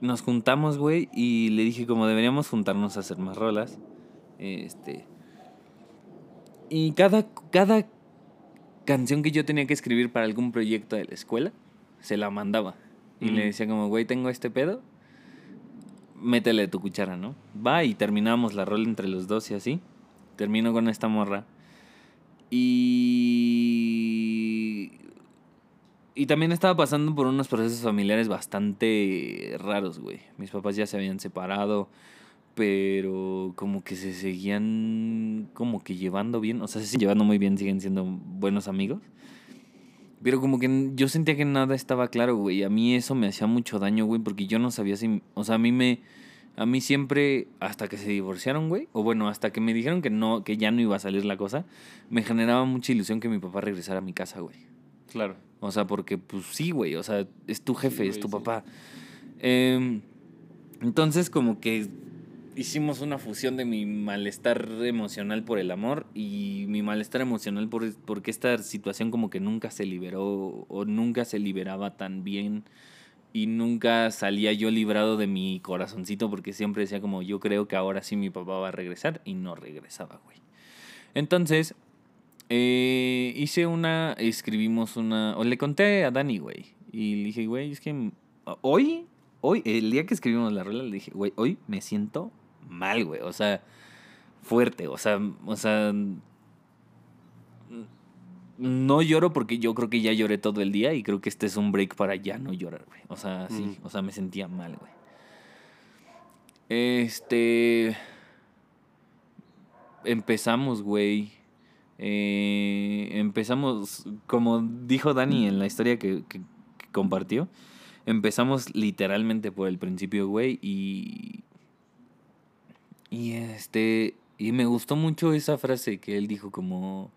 [SPEAKER 2] Nos juntamos, güey, y le dije como deberíamos juntarnos a hacer más rolas. Este. Y cada, cada canción que yo tenía que escribir para algún proyecto de la escuela, se la mandaba. Y le decía como, güey, tengo este pedo. Métele tu cuchara, ¿no? Va y terminamos la rola entre los dos y así. Termino con esta morra. Y. Y también estaba pasando por unos procesos familiares bastante raros, güey. Mis papás ya se habían separado, pero como que se seguían como que llevando bien. O sea, se siguen llevando muy bien, siguen siendo buenos amigos. Pero como que yo sentía que nada estaba claro, güey. A mí eso me hacía mucho daño, güey, porque yo no sabía si... O sea, a mí me... A mí siempre, hasta que se divorciaron, güey, o bueno, hasta que me dijeron que no, que ya no iba a salir la cosa, me generaba mucha ilusión que mi papá regresara a mi casa, güey.
[SPEAKER 1] Claro.
[SPEAKER 2] O sea, porque, pues sí, güey. O sea, es tu jefe,
[SPEAKER 1] Sí,
[SPEAKER 2] es tu
[SPEAKER 1] sí.
[SPEAKER 2] papá. Em, entonces, como que hicimos una fusión de mi malestar emocional por el amor y mi malestar emocional por, porque esta situación como que nunca se liberó o nunca se liberaba tan bien y nunca salía yo librado de mi corazoncito porque siempre decía como yo creo que ahora sí mi papá va a regresar y no regresaba, güey. Entonces, eh, hice una, escribimos una, o le conté a Dani, güey, y le dije, güey, es que hoy, hoy, el día que escribimos la rola, le dije, güey, hoy me siento mal, güey, o sea, fuerte, o sea, o sea, no lloro porque yo creo que ya lloré todo el día y creo que este es un break para ya no llorar, güey. O sea, sí, o sea, me sentía mal, güey. Este. Empezamos, güey. Eh, empezamos, como dijo Dani en la historia que, que compartió, empezamos literalmente por el principio, güey, y. Y este. Y me gustó mucho esa frase que él dijo, como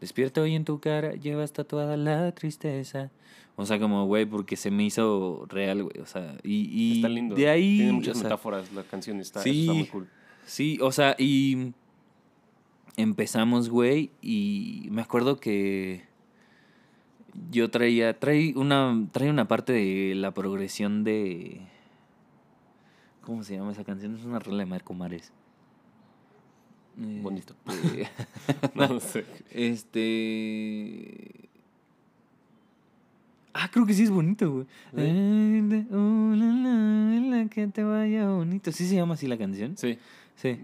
[SPEAKER 2] Despierta hoy en tu cara, llevas tatuada la tristeza. O sea, como, güey, porque se me hizo real, güey. O sea, y, y
[SPEAKER 1] está lindo.
[SPEAKER 2] de ahí...
[SPEAKER 1] Tiene muchas
[SPEAKER 2] o sea,
[SPEAKER 1] metáforas la canción, está,
[SPEAKER 2] sí,
[SPEAKER 1] está muy cool.
[SPEAKER 2] Sí, o sea, y empezamos, güey, y me acuerdo que yo traía, traí una, traía una parte de la progresión de... ¿Cómo se llama esa canción? Es una rola de Marco Mares. Eh, *laughs*
[SPEAKER 1] Bonito.
[SPEAKER 2] este,
[SPEAKER 1] No sé.
[SPEAKER 2] Este. Ah, creo que sí es bonito, güey.
[SPEAKER 1] ¿Sí?
[SPEAKER 2] Oh, la, la, la, que te vaya bonito. ¿Sí se llama así la canción?
[SPEAKER 1] Sí.
[SPEAKER 2] Sí.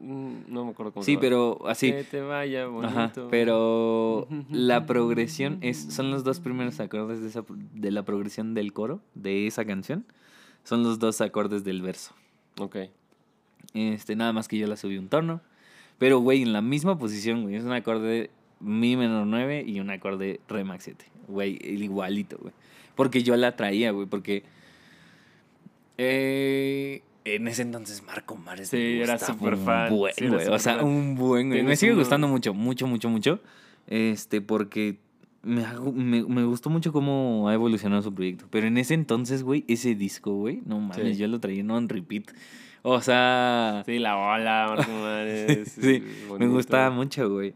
[SPEAKER 1] Mm, no me acuerdo cómo
[SPEAKER 2] Sí, pero así.
[SPEAKER 1] Que te vaya bonito.
[SPEAKER 2] Ajá, pero *laughs* la progresión es, son los dos primeros acordes de, esa, de la progresión del coro de esa canción. Son los dos acordes del verso.
[SPEAKER 1] Ok.
[SPEAKER 2] Este, nada más que yo la subí un tono. Pero, güey, en la misma posición, güey. Es un acorde mi menor 9 y un acorde re max 7. Güey, el igualito, güey. Porque yo la traía, güey. Porque eh, en ese entonces Marco Mares
[SPEAKER 1] Sí,
[SPEAKER 2] me
[SPEAKER 1] era súper
[SPEAKER 2] un
[SPEAKER 1] fan.
[SPEAKER 2] buen,
[SPEAKER 1] Sí, era
[SPEAKER 2] güey. O sea,
[SPEAKER 1] fan.
[SPEAKER 2] un buen, güey. Me sigue
[SPEAKER 1] uno-
[SPEAKER 2] gustando mucho, mucho, mucho, mucho. Este, porque me, me, me gustó mucho cómo ha evolucionado su proyecto. Pero en ese entonces, güey, ese disco, güey, no mames,
[SPEAKER 1] Sí.
[SPEAKER 2] yo lo traía no en repeat. O sea,
[SPEAKER 1] Sí, la ola, Marco Mares. *laughs*
[SPEAKER 2] sí, me gustaba mucho, güey.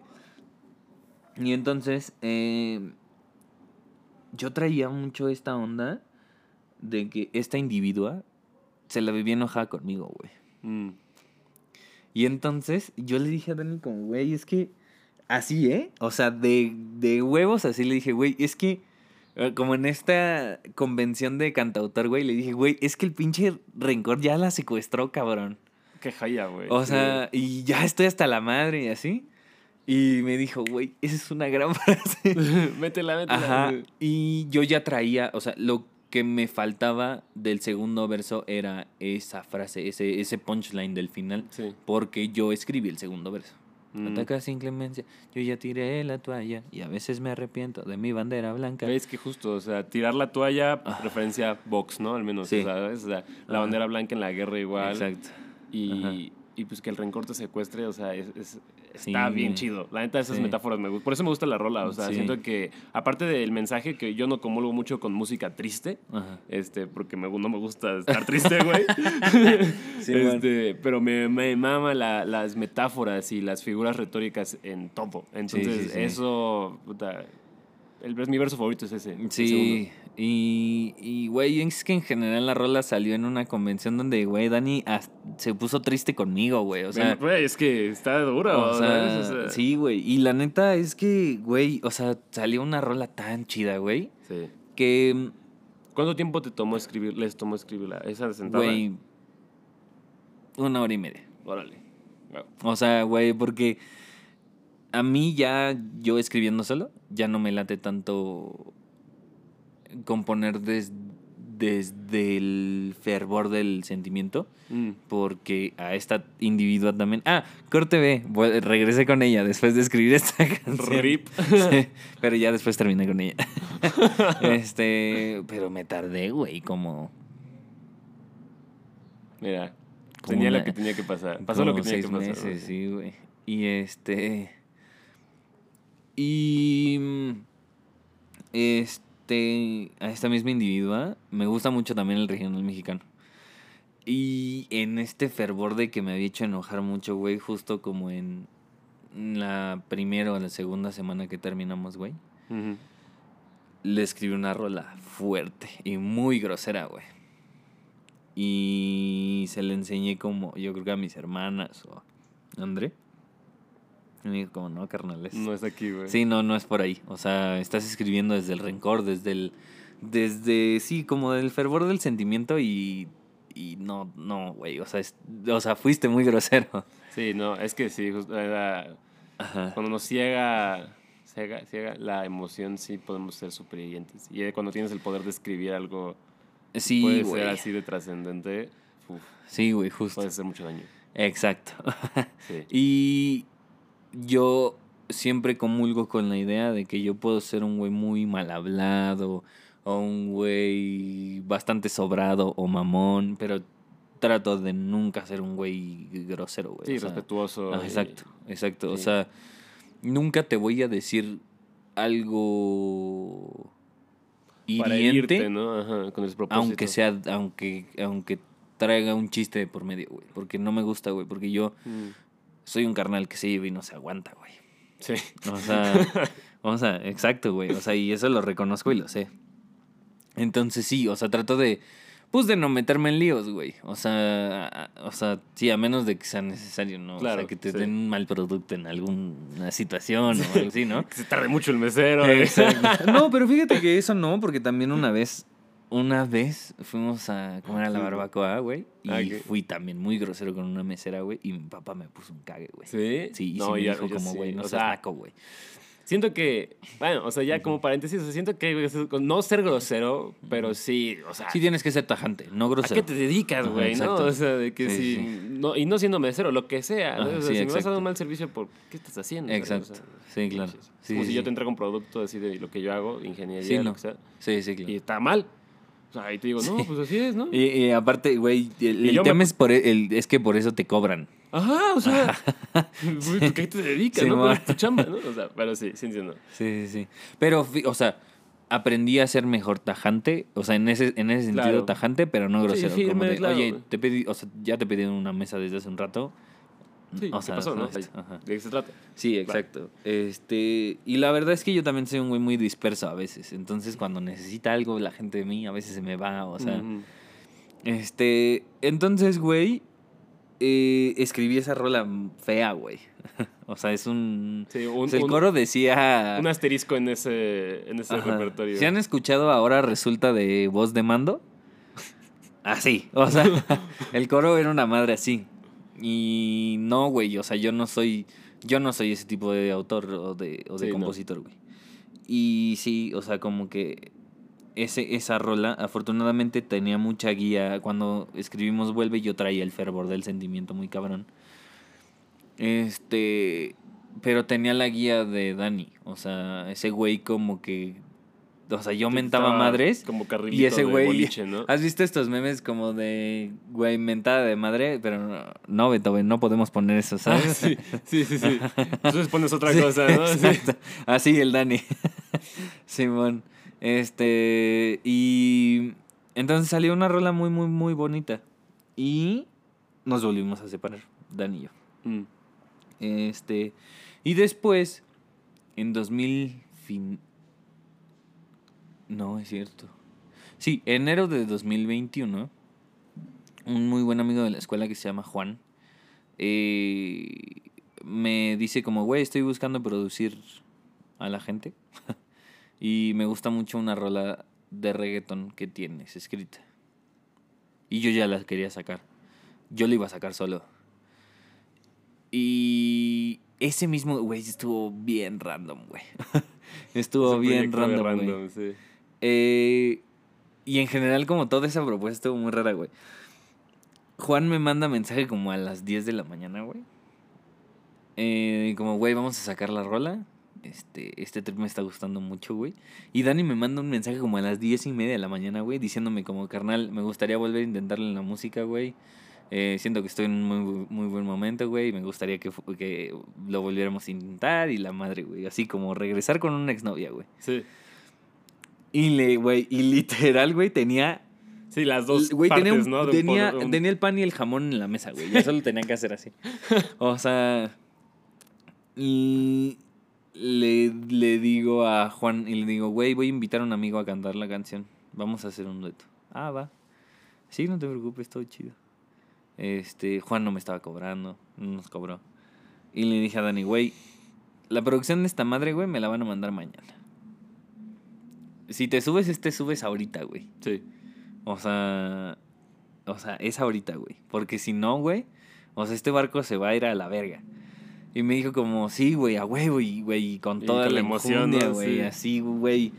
[SPEAKER 2] Y entonces, eh, yo traía mucho esta onda de que esta individua se la vivía enojada conmigo, güey.
[SPEAKER 1] Mm.
[SPEAKER 2] Y entonces yo le dije a Dani como, güey, es que así, ¿eh? O sea, de, de huevos así le dije, güey, es que eh, como en esta convención de cantautor, güey, le dije, güey, es que el pinche rencor ya la secuestró, cabrón.
[SPEAKER 1] Qué jaya, güey.
[SPEAKER 2] O
[SPEAKER 1] Sí.
[SPEAKER 2] sea, y ya estoy hasta la madre y así. Y me dijo, güey, esa es una gran *laughs* frase. *laughs*
[SPEAKER 1] métela, métela.
[SPEAKER 2] Ajá. Y yo ya traía, o sea, lo que me faltaba del segundo verso era esa frase, ese, ese punchline del final.
[SPEAKER 1] Sí.
[SPEAKER 2] Porque yo escribí el segundo verso.
[SPEAKER 1] Mm.
[SPEAKER 2] Ataca sin clemencia, yo ya tiré la toalla y a veces me arrepiento de mi bandera blanca.
[SPEAKER 1] Es que justo, o sea, tirar la toalla,
[SPEAKER 2] Ah.
[SPEAKER 1] referencia a Vox, ¿no? Al menos,
[SPEAKER 2] Sí.
[SPEAKER 1] o sea, ¿sabes? O sea, la bandera blanca en la guerra igual.
[SPEAKER 2] Exacto.
[SPEAKER 1] Y, y pues que el rencor te secuestre, o sea, es, es-
[SPEAKER 2] Sí,
[SPEAKER 1] está bien chido. La neta, esas
[SPEAKER 2] Sí.
[SPEAKER 1] metáforas me gustan. Por eso me gusta la rola, o sea,
[SPEAKER 2] Sí.
[SPEAKER 1] siento que, aparte del mensaje, que yo no comulgo mucho con música triste,
[SPEAKER 2] Ajá.
[SPEAKER 1] este, porque me, no me gusta estar triste, güey. *laughs*
[SPEAKER 2] Sí,
[SPEAKER 1] este, pero me, me mama la- las metáforas y las figuras retóricas en todo. Entonces, eso, puta, el, mi verso favorito es ese. el
[SPEAKER 2] Sí,
[SPEAKER 1] segundo.
[SPEAKER 2] y, y, güey, es que en general la rola salió en una convención donde, güey, Dani se puso triste conmigo, güey. O sea,
[SPEAKER 1] Güey, es que está duro,
[SPEAKER 2] o sea,
[SPEAKER 1] ¿sabes? O sea,
[SPEAKER 2] sí, güey. Y la neta es que, güey, o sea, salió una rola tan chida, güey,
[SPEAKER 1] sí.
[SPEAKER 2] que,
[SPEAKER 1] ¿Cuánto tiempo te tomó escribir, les tomó escribirla? ¿Esa sentada?
[SPEAKER 2] güey, una hora y media.
[SPEAKER 1] Órale. Wow.
[SPEAKER 2] O sea, güey, porque a mí ya yo escribiendo solo, ya no me late tanto componer des- desde el fervor del sentimiento,
[SPEAKER 1] Mm.
[SPEAKER 2] porque a esta individua también... Ah, corte B, voy- regresé con ella después de escribir esta *laughs* canción.
[SPEAKER 1] Rip.
[SPEAKER 2] Sí, pero ya después terminé con ella. *laughs* este, pero me tardé, güey, como...
[SPEAKER 1] Mira, tenía
[SPEAKER 2] una-
[SPEAKER 1] lo que tenía que pasar. Pasó lo que tenía que pasar.
[SPEAKER 2] meses, sí, güey. Y este. Y. mm, Este. A esta misma individua. Me gusta mucho también el regional mexicano. Y en este fervor de que me había hecho enojar mucho, güey, justo como en la primera o la segunda semana que terminamos, güey, le escribí una rola fuerte y muy grosera, güey. Y se le enseñé como, yo creo que a mis hermanas o a André. Y me dijo como, no, carnales.
[SPEAKER 1] No es aquí, güey.
[SPEAKER 2] Sí, no, no es por ahí. O sea, estás escribiendo desde el rencor, desde el. Desde. Sí, como del fervor del sentimiento y. Y no, no, güey. O sea, es- o sea, fuiste muy grosero.
[SPEAKER 1] Sí, no, es que sí, justo era-
[SPEAKER 2] Ajá.
[SPEAKER 1] cuando nos ciega, ciega, ciega la emoción, sí podemos ser supervivientes. Y eh, cuando tienes el poder de escribir algo,
[SPEAKER 2] Sí,
[SPEAKER 1] puede
[SPEAKER 2] güey.
[SPEAKER 1] ser así de trascendente,
[SPEAKER 2] Sí, güey, justo.
[SPEAKER 1] puede hacer mucho daño.
[SPEAKER 2] Exacto.
[SPEAKER 1] Sí. *laughs*
[SPEAKER 2] y yo siempre comulgo con la idea de que yo puedo ser un güey muy mal hablado o un güey bastante sobrado o mamón, pero trato de nunca ser un güey grosero, güey.
[SPEAKER 1] Sí,
[SPEAKER 2] o sea,
[SPEAKER 1] respetuoso.
[SPEAKER 2] ah, exacto, exacto. O sea, nunca te voy a decir algo
[SPEAKER 1] Para
[SPEAKER 2] hiriente,
[SPEAKER 1] ¿no? Ajá, con el propósito.
[SPEAKER 2] aunque sea, aunque, aunque traiga un chiste de por medio, güey. Porque no me gusta, güey. Porque yo
[SPEAKER 1] Mm,
[SPEAKER 2] soy un carnal que se lleva y no se aguanta, güey.
[SPEAKER 1] Sí.
[SPEAKER 2] O sea, *laughs* o sea, exacto, güey. O sea, y eso lo reconozco y lo sé. Entonces sí, o sea, trato de, pues de no meterme en líos, güey. O sea, a- o sea, sí, a menos de que sea necesario, ¿no? o
[SPEAKER 1] Claro,
[SPEAKER 2] sea, que te
[SPEAKER 1] sí.
[SPEAKER 2] den un mal producto en alguna situación o algo así, ¿no? *laughs*
[SPEAKER 1] Que se tarde mucho el mesero. ¿eh?
[SPEAKER 2] Exacto. *laughs* No, pero fíjate que eso no, porque también una vez, una vez fuimos a comer a la barbacoa, güey. Y
[SPEAKER 1] Ah,
[SPEAKER 2] fui también muy grosero con una mesera, güey. Y mi papá me puso un cague, güey.
[SPEAKER 1] ¿Sí?
[SPEAKER 2] Sí, y
[SPEAKER 1] No,
[SPEAKER 2] sí me dijo como,
[SPEAKER 1] sí.
[SPEAKER 2] güey, no
[SPEAKER 1] O
[SPEAKER 2] seas
[SPEAKER 1] sea,
[SPEAKER 2] naco, güey.
[SPEAKER 1] Siento que, bueno, o sea, ya como paréntesis, o sea, siento que no ser grosero, pero sí, o sea,
[SPEAKER 2] Sí tienes que ser tajante, no
[SPEAKER 1] ¿a
[SPEAKER 2] grosero.
[SPEAKER 1] qué te dedicas, güey? ¿no? O sea, de que
[SPEAKER 2] Sí,
[SPEAKER 1] si. No, y no siendo mesero, lo que sea. ¿no? O sea, si me vas a dar un mal servicio, ¿por qué estás haciendo? O
[SPEAKER 2] Exacto.
[SPEAKER 1] sea,
[SPEAKER 2] Sí, claro.
[SPEAKER 1] Como si yo te entrego un producto así de lo que yo hago, ingeniería,
[SPEAKER 2] Sí,
[SPEAKER 1] lo
[SPEAKER 2] no.
[SPEAKER 1] que sea,
[SPEAKER 2] Sí, sí, claro.
[SPEAKER 1] y está mal. O sea, ahí te digo, no, pues así es, ¿no?
[SPEAKER 2] Y, y aparte, güey, el,
[SPEAKER 1] Y
[SPEAKER 2] el
[SPEAKER 1] yo me-
[SPEAKER 2] tema es, por el, es que por eso te cobran.
[SPEAKER 1] Ajá, o sea, güey, *laughs* ¿tú ¿qué te dedicas,
[SPEAKER 2] Sí,
[SPEAKER 1] no?
[SPEAKER 2] ma.
[SPEAKER 1] ¿Cuál es tu chamba, no? O sea, pero sí, sí entiendo.
[SPEAKER 2] Sí, sí, sí. Pero, o sea, aprendí a ser mejor tajante, o sea, en ese, en ese sentido
[SPEAKER 1] Claro.
[SPEAKER 2] tajante, pero no
[SPEAKER 1] Sí,
[SPEAKER 2] grosero. como de,
[SPEAKER 1] claro,
[SPEAKER 2] Oye, te pedí, o sea, ya te pedí una mesa desde hace un rato.
[SPEAKER 1] Sí,
[SPEAKER 2] o
[SPEAKER 1] ¿qué
[SPEAKER 2] sea,
[SPEAKER 1] pasó, no?
[SPEAKER 2] ajá.
[SPEAKER 1] ¿De qué se trata?
[SPEAKER 2] Sí, exacto. Este, y la verdad es que yo también soy un güey muy disperso a veces. Entonces, cuando necesita algo la gente de mí, a veces se me va, o sea, este, entonces, güey, eh, escribí esa rola fea, güey. *laughs* o sea, es un
[SPEAKER 1] Sí,
[SPEAKER 2] o
[SPEAKER 1] un,
[SPEAKER 2] sea, el coro decía
[SPEAKER 1] un asterisco en ese, en ese
[SPEAKER 2] Ajá.
[SPEAKER 1] repertorio.
[SPEAKER 2] ¿Se han escuchado ahora resulta de voz de mando? *laughs* Así, o sea, *laughs* el coro era una madre así. Y no, güey, o sea, yo no soy yo no soy ese tipo de autor o de, o de
[SPEAKER 1] Sí,
[SPEAKER 2] compositor, güey. Y sí, o sea, como que ese, esa rola, afortunadamente tenía mucha guía. Cuando escribimos Vuelve, yo traía el fervor del sentimiento muy cabrón. Este, pero tenía la guía de Dani. O sea, ese güey como que... O sea, yo mentaba madres.
[SPEAKER 1] Como
[SPEAKER 2] Y ese
[SPEAKER 1] de
[SPEAKER 2] güey...
[SPEAKER 1] boliche, ¿no?
[SPEAKER 2] ¿Has visto estos memes como de, güey, mentada de madre? Pero no, no Beethoven, no podemos poner eso,
[SPEAKER 1] Ah,
[SPEAKER 2] ¿sabes?
[SPEAKER 1] sí, sí, sí, sí. *laughs* Entonces pones otra
[SPEAKER 2] Sí,
[SPEAKER 1] cosa, ¿no?
[SPEAKER 2] Exacto. Así el Dani. *laughs* Simón. Este. Y. Entonces salió una rola muy, muy, muy bonita. Y nos volvimos a separar, Dani y yo.
[SPEAKER 1] Mm.
[SPEAKER 2] Este. Y después, en 2000. Fin... No, es cierto. Sí, enero de 2021. Un muy buen amigo de la escuela que se llama Juan. eh, me dice como, güey, estoy buscando producir a la gente. *laughs* y me gusta mucho una rola de reggaeton que tienes escrita. Y yo ya la quería sacar. Yo la iba a sacar solo. Y ese mismo, güey, estuvo bien random, güey. *laughs* estuvo bien random,
[SPEAKER 1] sí.
[SPEAKER 2] Eh, y en general, como toda esa propuesta estuvo muy rara, güey. Juan me manda mensaje como a las 10 de la mañana, güey. Eh, como, güey, vamos a sacar la rola. Este, este trip me está gustando mucho, güey. Y Dani me manda un mensaje como a las 10 y media de la mañana, güey, diciéndome como, carnal, me gustaría volver a intentarlo en la música, güey. Eh, siento que estoy en un muy, muy buen momento, güey. Me gustaría que, que lo volviéramos a intentar y la madre, güey. Así como regresar con una exnovia, güey.
[SPEAKER 1] Sí.
[SPEAKER 2] Y le, güey, y literal, güey, tenía
[SPEAKER 1] Sí, las dos
[SPEAKER 2] Güey,
[SPEAKER 1] partes,
[SPEAKER 2] tenía, un-
[SPEAKER 1] ¿no?
[SPEAKER 2] Tenía,
[SPEAKER 1] un-
[SPEAKER 2] tenía el pan y el jamón en la mesa, güey. Ya solo tenía que hacer así. *laughs* O sea. Y le, le digo a Juan y le digo, güey, voy a invitar a un amigo a cantar la canción. Vamos a hacer un dueto. Ah, va. Sí, no te preocupes, todo chido. Este, Juan no me estaba cobrando, no nos cobró. Y le dije a Dani, güey, la producción de esta madre, güey, me la van a mandar mañana. Si te subes, este subes ahorita, güey.
[SPEAKER 1] Sí.
[SPEAKER 2] O sea, o sea, es ahorita, güey. Porque si no, güey, o sea, este barco se va a ir a la verga. Y me dijo como, sí, güey, a huevo, y, güey, y con toda la
[SPEAKER 1] emoción,
[SPEAKER 2] güey,
[SPEAKER 1] Sí.
[SPEAKER 2] así, güey.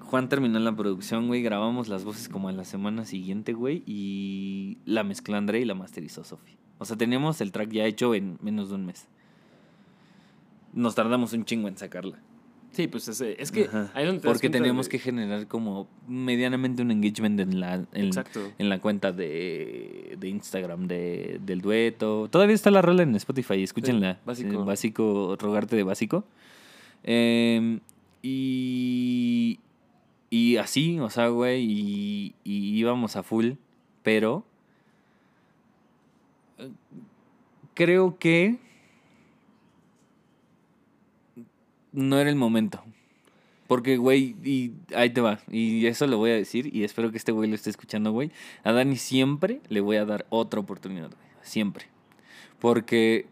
[SPEAKER 2] Juan terminó la producción, güey, grabamos las voces como a la semana siguiente, güey, y la mezcló André y la masterizó Sofi. O sea, teníamos el track ya hecho en menos de un mes. Nos tardamos un chingo en sacarla.
[SPEAKER 1] Sí, pues es, que ahí es donde te das
[SPEAKER 2] Porque
[SPEAKER 1] de-
[SPEAKER 2] que generar como medianamente un engagement en la, en, en la cuenta de, de Instagram de, del dueto. Todavía está la rola en Spotify, escúchenla.
[SPEAKER 1] Sí, Básico.
[SPEAKER 2] Eh, básico, rogarte de básico. Eh, y, y así, o sea, güey, y, y íbamos a full, pero eh, creo que no era el momento. Porque, güey, y ahí te va. Y eso lo voy a decir. Y espero que este güey lo esté escuchando, güey. A Dani siempre le voy a dar otra oportunidad, güey. Siempre. Porque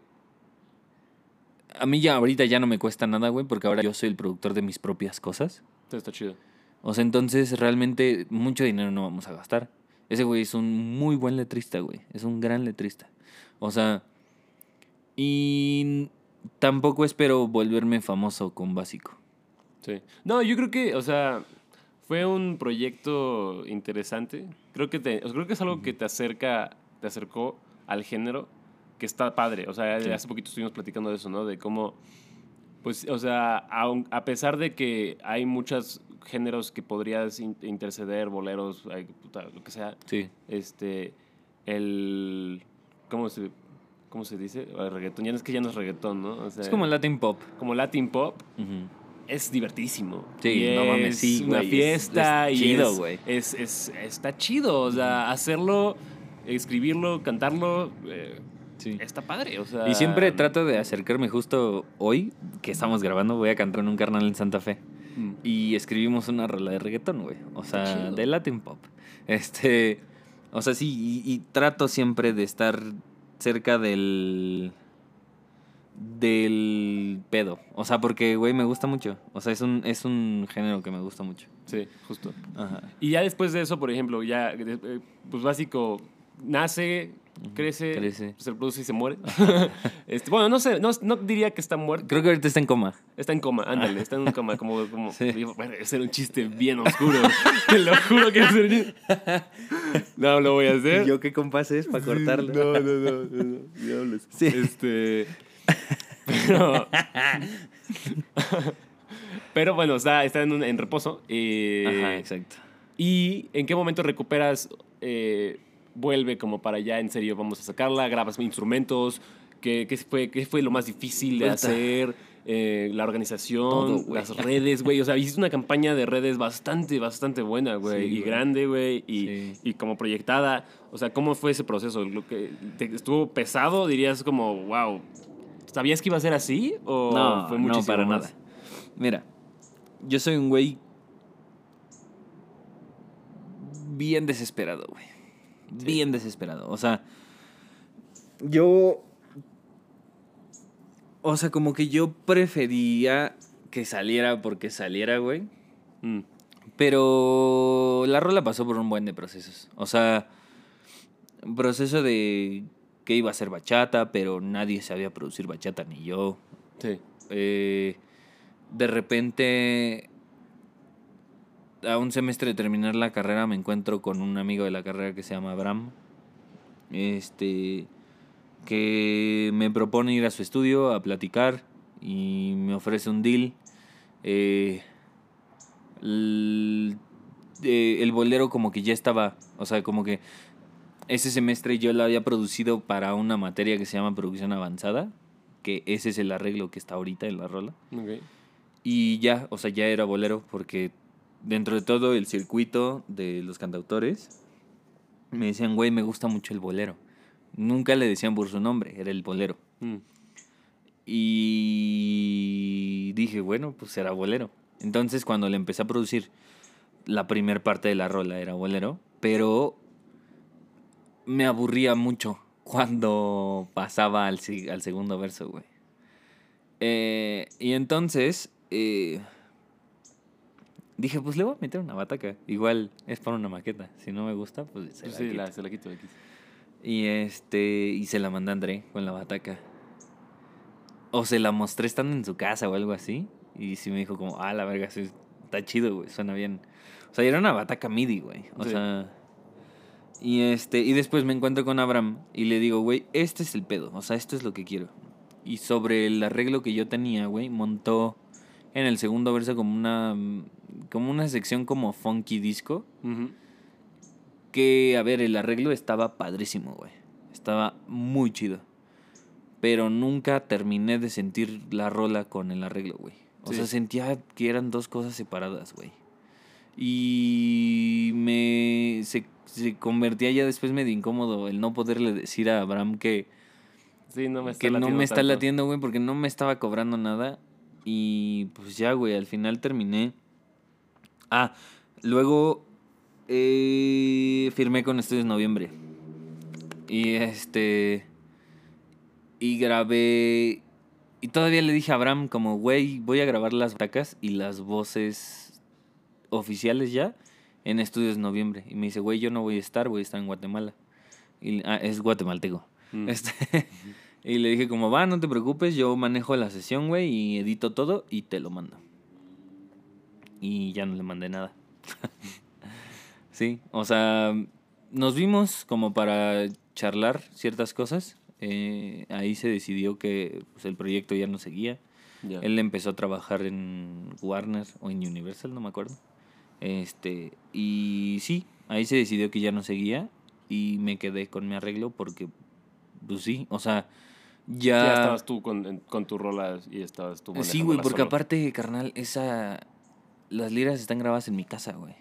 [SPEAKER 2] a mí ya ahorita ya no me cuesta nada, güey. Porque ahora yo soy el productor de mis propias cosas.
[SPEAKER 1] Está chido.
[SPEAKER 2] O sea, entonces realmente mucho dinero no vamos a gastar. Ese güey es un muy buen letrista, güey. Es un gran letrista. O sea, y tampoco espero volverme famoso con básico.
[SPEAKER 1] Sí. No, yo creo que, o sea, fue un proyecto interesante. Creo que te, creo que es algo que te acerca, te acercó al género, que está padre. O sea,
[SPEAKER 2] Sí.
[SPEAKER 1] hace poquito estuvimos platicando de eso, ¿no? De cómo, pues, o sea, aun- a, pesar de que hay muchos géneros que podrías in- interceder, boleros, ay, puta, lo que sea,
[SPEAKER 2] Sí.
[SPEAKER 1] este, el, ¿cómo se, cómo se dice? El reggaetón, ya no es que ya no es reggaetón, ¿no? O sea,
[SPEAKER 2] Es como Latin pop.
[SPEAKER 1] como Latin pop,
[SPEAKER 2] Ujú.
[SPEAKER 1] es divertísimo.
[SPEAKER 2] Sí,
[SPEAKER 1] Y
[SPEAKER 2] no mames,
[SPEAKER 1] es
[SPEAKER 2] sí,
[SPEAKER 1] una fiesta
[SPEAKER 2] es
[SPEAKER 1] y
[SPEAKER 2] chido, güey.
[SPEAKER 1] Es, es- está chido, o sea, hacerlo, escribirlo, cantarlo, eh,
[SPEAKER 2] Sí.
[SPEAKER 1] está padre, o sea.
[SPEAKER 2] Y siempre trato de acercarme justo hoy, que estamos grabando, voy a cantar en un carnal en Santa Fe.
[SPEAKER 1] Mm.
[SPEAKER 2] Y escribimos una rola de reggaetón, güey. O sea,
[SPEAKER 1] chido.
[SPEAKER 2] de Latin pop. Este. O sea, sí, y, y trato siempre de estar cerca del. del pedo. O sea, porque, güey, me gusta mucho. O sea, es un, es un género que me gusta mucho.
[SPEAKER 1] Sí, justo.
[SPEAKER 2] Ajá.
[SPEAKER 1] Y ya después de eso, por ejemplo, ya, eh, pues básico, nace, crece,
[SPEAKER 2] crece.
[SPEAKER 1] se reproduce y se muere. *laughs* Este, bueno, no sé, no, no diría que está muerto.
[SPEAKER 2] Creo que ahorita está en coma.
[SPEAKER 1] Está en coma, ándale, está en coma, como, como *laughs*
[SPEAKER 2] Sí.
[SPEAKER 1] bueno, ese era un chiste bien oscuro. Te lo juro que es un chiste. *laughs* No lo voy a hacer.
[SPEAKER 2] qué compás es para
[SPEAKER 1] Sí, No, no, no, no, no, diablos.
[SPEAKER 2] Sí.
[SPEAKER 1] Este. Pero. pero bueno, está, está en, un- en reposo. eh,
[SPEAKER 2] Ajá, exacto.
[SPEAKER 1] ¿Y en qué momento recuperas, eh, vuelve como para ya en serio vamos a sacarla, grabas instrumentos? ¿Qué, qué fue, qué fue lo más difícil de hacer? Eh, la organización,
[SPEAKER 2] Todo,
[SPEAKER 1] las redes, güey. O sea, hiciste una campaña de redes bastante, bastante buena, güey.
[SPEAKER 2] Sí,
[SPEAKER 1] y grande, güey. Y,
[SPEAKER 2] Sí.
[SPEAKER 1] y como proyectada. O sea, ¿cómo fue ese proceso? Lo que, te- ¿Estuvo pesado? Dirías como, wow. ¿Sabías que iba a ser así? ¿O
[SPEAKER 2] No,
[SPEAKER 1] fue
[SPEAKER 2] no,
[SPEAKER 1] muchísimo
[SPEAKER 2] para
[SPEAKER 1] más?
[SPEAKER 2] nada. Mira, yo soy un güey bien desesperado, güey. Bien desesperado. O sea, yo... O sea, como que yo prefería que saliera porque saliera, güey.
[SPEAKER 1] Mm,
[SPEAKER 2] Pero la rola pasó por un buen de procesos. O sea, un proceso de que iba a ser bachata, pero nadie sabía producir bachata, ni yo.
[SPEAKER 1] sí.
[SPEAKER 2] Eh, de repente, a un semestre de terminar la carrera, me encuentro con un amigo de la carrera que se llama Abraham. Este. Que me propone ir a su estudio a platicar y me ofrece un deal. Eh, el, eh, el bolero, como que ya estaba. O sea, como que ese semestre yo lo había producido para una materia que se llama producción avanzada, que ese es el arreglo que está ahorita en la rola. Y ya, o sea, ya era bolero, porque dentro de todo el circuito de los cantautores, me decían, güey, me gusta mucho el bolero. Nunca le decían por su nombre, era el bolero.
[SPEAKER 1] Mm.
[SPEAKER 2] Y dije, bueno, pues será bolero. Entonces cuando le empecé a producir, la primer parte de la rola era bolero, pero me aburría mucho cuando pasaba al, al segundo verso, güey. Eh, y entonces eh, dije, pues le voy a meter una bataca. Igual es para una maqueta. Si no me gusta, pues se
[SPEAKER 1] Sí,
[SPEAKER 2] la
[SPEAKER 1] sí,
[SPEAKER 2] quito.
[SPEAKER 1] la, se la quito, la quito.
[SPEAKER 2] Y este, y se la mandé a André con la bataca. O se la mostré estando en su casa o algo así. Y sí me dijo como, ah, la verga, sí, está chido, güey, suena bien. O sea, era una bataca MIDI, güey. O
[SPEAKER 1] Sí.
[SPEAKER 2] sea. Y este, y después me encuentro con Abraham y le digo, güey, este es el pedo. O sea, esto es lo que quiero. Y sobre el arreglo que yo tenía, güey, montó en el segundo verso como una. como una sección como funky disco. Que, a ver, el arreglo estaba padrísimo, güey. Estaba muy chido. Pero nunca terminé de sentir la rola con el arreglo, güey. O
[SPEAKER 1] Sí.
[SPEAKER 2] sea, sentía que eran dos cosas separadas, güey. Y me. Se, se convertía ya después medio incómodo el no poderle decir a Abraham que,
[SPEAKER 1] Sí, no me está
[SPEAKER 2] que no me está
[SPEAKER 1] tanto.
[SPEAKER 2] latiendo, güey, porque no me estaba cobrando nada. Y pues ya, güey, al final terminé. Ah, luego eh, firmé con Estudios Noviembre. Y este. Y grabé. Y todavía le dije a Abraham, como, güey, voy a grabar las batacas y las voces oficiales ya en Estudios Noviembre. Y me dice, güey, yo no voy a estar, voy a estar en Guatemala. Y, ah, es guatemalteco.
[SPEAKER 1] Mm.
[SPEAKER 2] Este, *laughs* y le dije como, va, no te preocupes, yo manejo la sesión, güey, y edito todo y te lo mando. Y ya no le mandé nada. *laughs* sí, o sea, nos vimos como para charlar ciertas cosas. Eh, ahí se decidió que pues, el proyecto ya no seguía.
[SPEAKER 1] Ya.
[SPEAKER 2] Él empezó a trabajar en Warner o en Universal, no me acuerdo. Este, y sí, ahí se decidió que ya no seguía y me quedé con mi arreglo porque, pues sí, o sea, ya...
[SPEAKER 1] Ya estabas tú con, con tu rola y estabas tú
[SPEAKER 2] sí, güey, porque
[SPEAKER 1] solo.
[SPEAKER 2] aparte, carnal, esa... Las liras están grabadas en mi casa, güey.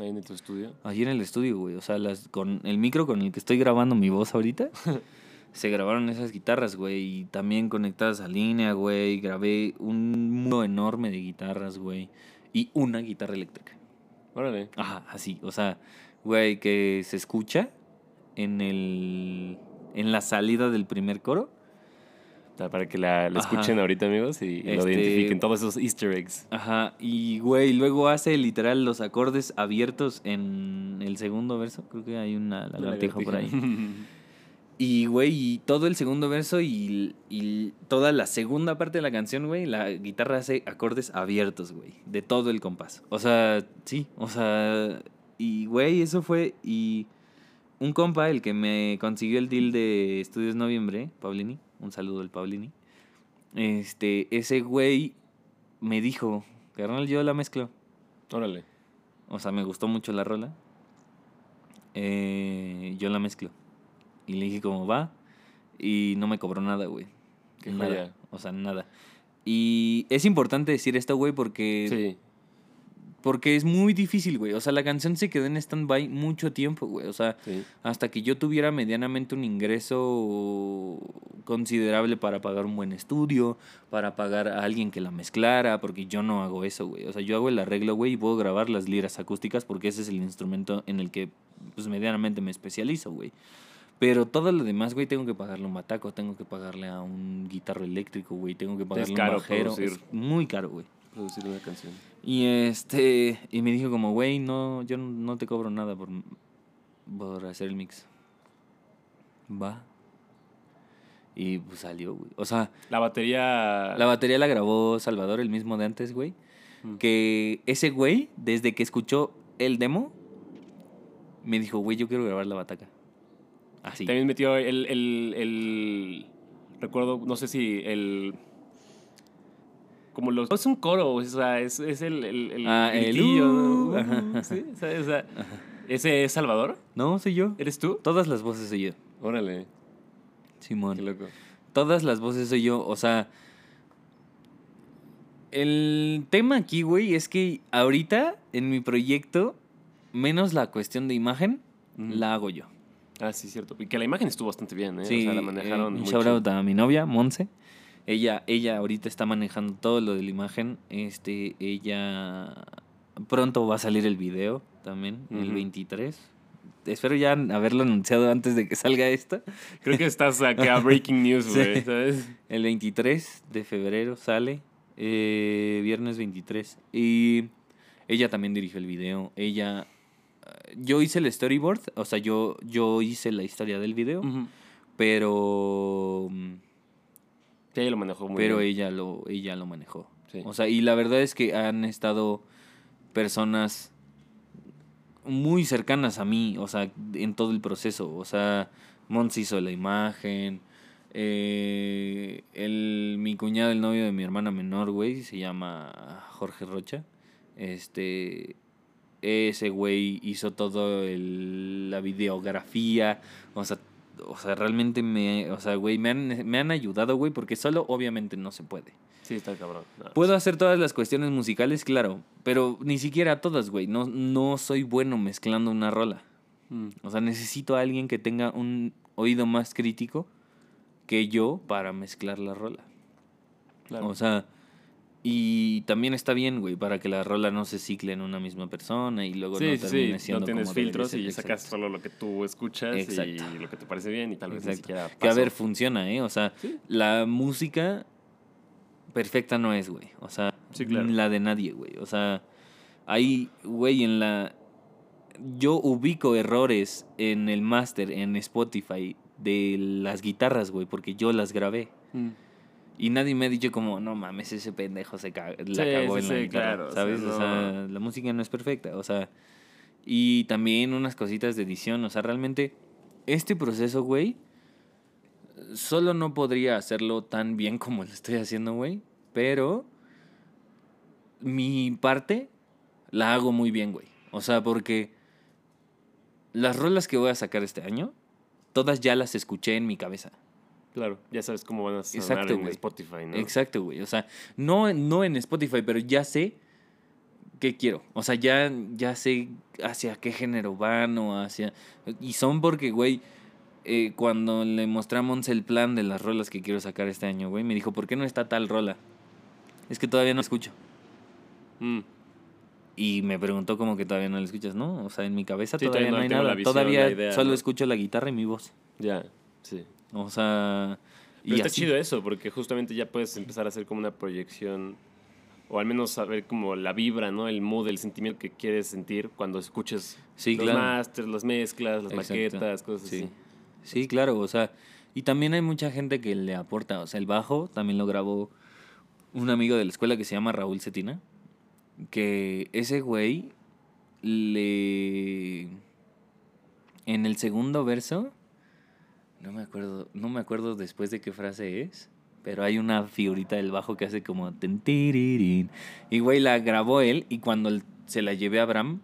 [SPEAKER 1] Ahí en tu estudio.
[SPEAKER 2] Allí en el estudio, güey. O sea, las, con el micro con el que estoy grabando mi voz ahorita, *laughs* se grabaron esas guitarras, güey. Y también conectadas a línea, güey. Grabé un muro enorme de guitarras, güey. Y una guitarra eléctrica.
[SPEAKER 1] Órale.
[SPEAKER 2] Ajá, así. O sea, güey, que se escucha en el... En la salida del primer coro.
[SPEAKER 1] Para que la, la escuchen ahorita, amigos, y, y lo
[SPEAKER 2] Este-
[SPEAKER 1] identifiquen. Todos esos easter eggs.
[SPEAKER 2] Ajá, y güey, luego hace literal los acordes abiertos en el segundo verso. Creo que hay una lagartija por ahí. *laughs* Y, güey, y todo el segundo verso y, y toda la segunda parte de la canción, güey, la guitarra hace acordes abiertos, güey, de todo el compás. O sea, sí, o sea, y, güey, eso fue, y un compa, el que me consiguió el deal de Estudios Noviembre, Paulini, un saludo al Paulini, este, ese güey me dijo, carnal, yo la mezclo.
[SPEAKER 1] Órale.
[SPEAKER 2] O sea, me gustó mucho la rola. Eh, yo la mezclo. Y le dije como va. Y no me cobró nada, güey.
[SPEAKER 1] Qué
[SPEAKER 2] Nada.
[SPEAKER 1] joya.
[SPEAKER 2] O sea, nada. Y es importante decir esto, güey, porque,
[SPEAKER 1] Sí.
[SPEAKER 2] Porque es muy difícil, güey. O sea, la canción se quedó en stand-by mucho tiempo, güey. O sea,
[SPEAKER 1] Sí.
[SPEAKER 2] hasta que yo tuviera medianamente un ingreso considerable para pagar un buen estudio, para pagar a alguien que la mezclara, porque yo no hago eso, güey. O sea, yo hago el arreglo, güey, y puedo grabar las liras acústicas porque ese es el instrumento en el que, pues, medianamente me especializo, güey. Pero todo lo demás, güey, tengo que pagarle a un bataco, tengo que pagarle a un guitarro eléctrico, güey, tengo que pagarle a un bajero. Es muy caro, güey.
[SPEAKER 1] Producir una canción.
[SPEAKER 2] Y este, y me dijo como, güey, no, yo no- te cobro nada por, por hacer el mix. Va. Y pues salió, güey. O sea,
[SPEAKER 1] La batería.
[SPEAKER 2] la batería la grabó Salvador, el mismo de antes, güey.
[SPEAKER 1] Mm.
[SPEAKER 2] Que ese güey, desde que escuchó el demo, me dijo, güey, yo quiero grabar la bataca. Así.
[SPEAKER 1] También metió el, el, el- Recuerdo, no sé si el. Como los. No es un coro, o sea, es, es el. el, el
[SPEAKER 2] Ah, el
[SPEAKER 1] gritillo,
[SPEAKER 2] uh,
[SPEAKER 1] ¿no?
[SPEAKER 2] ajá.
[SPEAKER 1] Sí, o sea, o sea, ¿Ese es Salvador?
[SPEAKER 2] No, soy yo.
[SPEAKER 1] ¿Eres tú?
[SPEAKER 2] Todas las voces soy yo.
[SPEAKER 1] Órale,
[SPEAKER 2] Simón.
[SPEAKER 1] qué loco.
[SPEAKER 2] Todas las voces soy yo. O sea. El tema aquí, güey, es que ahorita en mi proyecto, menos la cuestión de imagen, la hago yo.
[SPEAKER 1] Ah, sí, cierto. Y que la imagen estuvo bastante bien, ¿eh?
[SPEAKER 2] Sí,
[SPEAKER 1] o sea, la manejaron
[SPEAKER 2] eh,
[SPEAKER 1] muy
[SPEAKER 2] shout out a mi novia, Monse. Ella, ella ahorita está manejando todo lo de la imagen. Este, ella pronto va a salir el video también, el
[SPEAKER 1] Ujú.
[SPEAKER 2] 23. Espero ya haberlo anunciado antes de que salga esto.
[SPEAKER 1] Creo que estás acá breaking *laughs* news,
[SPEAKER 2] Sí.
[SPEAKER 1] güey, ¿sabes?
[SPEAKER 2] El 23 de febrero sale, eh, viernes 23. Y ella también dirigió el video. Ella, eh, yo hice el storyboard, o sea, yo, yo hice la historia del video, pero, mm,
[SPEAKER 1] Sí, ella lo manejó muy
[SPEAKER 2] pero
[SPEAKER 1] bien.
[SPEAKER 2] ella lo, ella lo manejó.
[SPEAKER 1] Sí.
[SPEAKER 2] O sea, y la verdad es que han estado personas muy cercanas a mí, o sea, en todo el proceso. O sea, Mons hizo la imagen. eh, el, mi cuñado, el novio de mi hermana menor, güey, se llama Jorge Rocha. Este, ese güey hizo todo el, la videografía. O sea, o sea, realmente me, o sea, güey, me han, me han ayudado, güey, porque solo obviamente no se puede.
[SPEAKER 1] Sí, está cabrón. No,
[SPEAKER 2] Puedo hacer todas las cuestiones musicales, claro, pero ni siquiera todas, güey. No, no soy bueno mezclando una rola.
[SPEAKER 1] Mm.
[SPEAKER 2] O sea, necesito a alguien que tenga un oído más crítico que yo para mezclar la rola.
[SPEAKER 1] Claro.
[SPEAKER 2] O sea, y también está bien, güey, para que la rola no se cicle en una misma persona y luego
[SPEAKER 1] sí,
[SPEAKER 2] no termine
[SPEAKER 1] sí.
[SPEAKER 2] siendo
[SPEAKER 1] No tienes
[SPEAKER 2] como
[SPEAKER 1] filtros y sacas
[SPEAKER 2] Exacto.
[SPEAKER 1] solo lo que tú escuchas
[SPEAKER 2] Exacto.
[SPEAKER 1] y lo que te parece bien y tal vez ni siquiera
[SPEAKER 2] Que a
[SPEAKER 1] pasó.
[SPEAKER 2] ver, funciona, ¿eh? O sea,
[SPEAKER 1] Sí.
[SPEAKER 2] la música perfecta no es, güey. O sea,
[SPEAKER 1] claro.
[SPEAKER 2] la de nadie, güey. O sea, ahí, güey, en la... Yo ubico errores en el máster, en Spotify, de las guitarras, güey, porque yo las grabé.
[SPEAKER 1] Mm.
[SPEAKER 2] Y nadie me ha dicho como, no mames, ese pendejo se ca- la
[SPEAKER 1] Sí,
[SPEAKER 2] cagó
[SPEAKER 1] sí,
[SPEAKER 2] en la
[SPEAKER 1] sí,
[SPEAKER 2] guitarra",
[SPEAKER 1] claro, o sea,
[SPEAKER 2] ¿sabes? O sea, la música no es perfecta, o sea... Y también unas cositas de edición, o sea, realmente este proceso, güey, solo no podría hacerlo tan bien como lo estoy haciendo, güey, pero mi parte la hago muy bien, güey. O sea, porque las rolas que voy a sacar este año, todas ya las escuché en mi cabeza.
[SPEAKER 1] Claro, ya sabes cómo van a sonar
[SPEAKER 2] Exacto,
[SPEAKER 1] en
[SPEAKER 2] güey.
[SPEAKER 1] Spotify, ¿no?
[SPEAKER 2] Exacto, güey. O sea, no, no en Spotify, pero ya sé qué quiero. O sea, ya, ya sé hacia qué género van o hacia... Y son porque, güey, eh, cuando le mostramos el plan de las rolas que quiero sacar este año, güey, me dijo, ¿por qué no está tal rola? Es que todavía no escucho.
[SPEAKER 1] Mm.
[SPEAKER 2] Y me preguntó como que todavía no la escuchas, ¿no? O sea, en mi cabeza
[SPEAKER 1] Sí,
[SPEAKER 2] todavía
[SPEAKER 1] todavía no
[SPEAKER 2] hay
[SPEAKER 1] la
[SPEAKER 2] nada.
[SPEAKER 1] visión,
[SPEAKER 2] todavía
[SPEAKER 1] la idea,
[SPEAKER 2] solo
[SPEAKER 1] ¿no?
[SPEAKER 2] escucho la guitarra y mi voz.
[SPEAKER 1] Ya, sí.
[SPEAKER 2] O sea...
[SPEAKER 1] Pero
[SPEAKER 2] y
[SPEAKER 1] está
[SPEAKER 2] así.
[SPEAKER 1] chido eso, porque justamente ya puedes empezar a hacer como una proyección, o al menos saber como la vibra, ¿no? El mood, el sentimiento que quieres sentir cuando escuches
[SPEAKER 2] Sí,
[SPEAKER 1] los
[SPEAKER 2] claro.
[SPEAKER 1] masters, las mezclas, las
[SPEAKER 2] Exacto.
[SPEAKER 1] maquetas, cosas
[SPEAKER 2] Sí.
[SPEAKER 1] así.
[SPEAKER 2] Sí, claro, o sea, y también hay mucha gente que le aporta, o sea, el bajo también lo grabó un amigo de la escuela que se llama Raúl Cetina, que ese güey le en el segundo verso no me acuerdo, no me acuerdo después de qué frase es, pero hay una figurita del bajo que hace como y güey la grabó él y cuando se la llevé a Abraham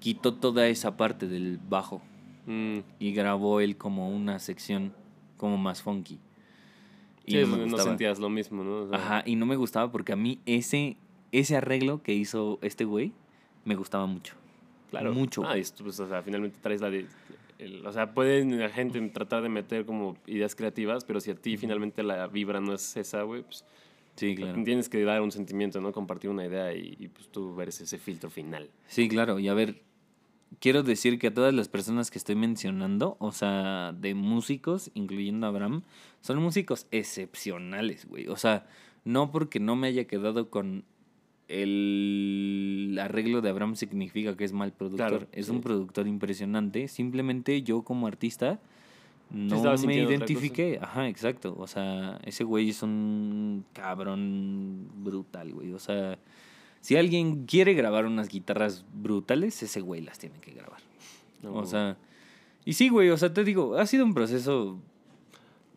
[SPEAKER 2] quitó toda esa parte del bajo
[SPEAKER 1] Mm.
[SPEAKER 2] y grabó él como una sección como más funky. Y
[SPEAKER 1] Sí,
[SPEAKER 2] no
[SPEAKER 1] no,
[SPEAKER 2] me
[SPEAKER 1] no
[SPEAKER 2] gustaba.
[SPEAKER 1] sentías lo mismo, ¿no? O sea,
[SPEAKER 2] Ajá, y no me gustaba porque a mí ese, ese arreglo que hizo este güey me gustaba mucho.
[SPEAKER 1] Claro.
[SPEAKER 2] Mucho.
[SPEAKER 1] Ah, y esto, pues, o sea, finalmente traes la de... el- o sea, pueden la gente tratar de meter como ideas creativas, pero si a ti finalmente la vibra no es esa, güey, pues
[SPEAKER 2] Sí, claro.
[SPEAKER 1] tienes que dar un sentimiento, ¿no? Compartir una idea y, y, pues tú ver ese filtro final.
[SPEAKER 2] Sí, claro. Y a ver, quiero decir que a todas las personas que estoy mencionando, o sea, de músicos, incluyendo a Abraham, son músicos excepcionales, güey. O sea, no porque no me haya quedado con el arreglo de Abraham significa que es mal productor.
[SPEAKER 1] Claro,
[SPEAKER 2] es
[SPEAKER 1] sí.
[SPEAKER 2] un productor impresionante. Simplemente yo como artista no me identifiqué. Ajá, exacto. O sea, ese güey es un cabrón brutal, güey. O sea, si alguien quiere grabar unas guitarras brutales, ese güey las tiene que grabar.
[SPEAKER 1] No,
[SPEAKER 2] O sea, y sí, güey, o sea, te digo, ha sido un proceso.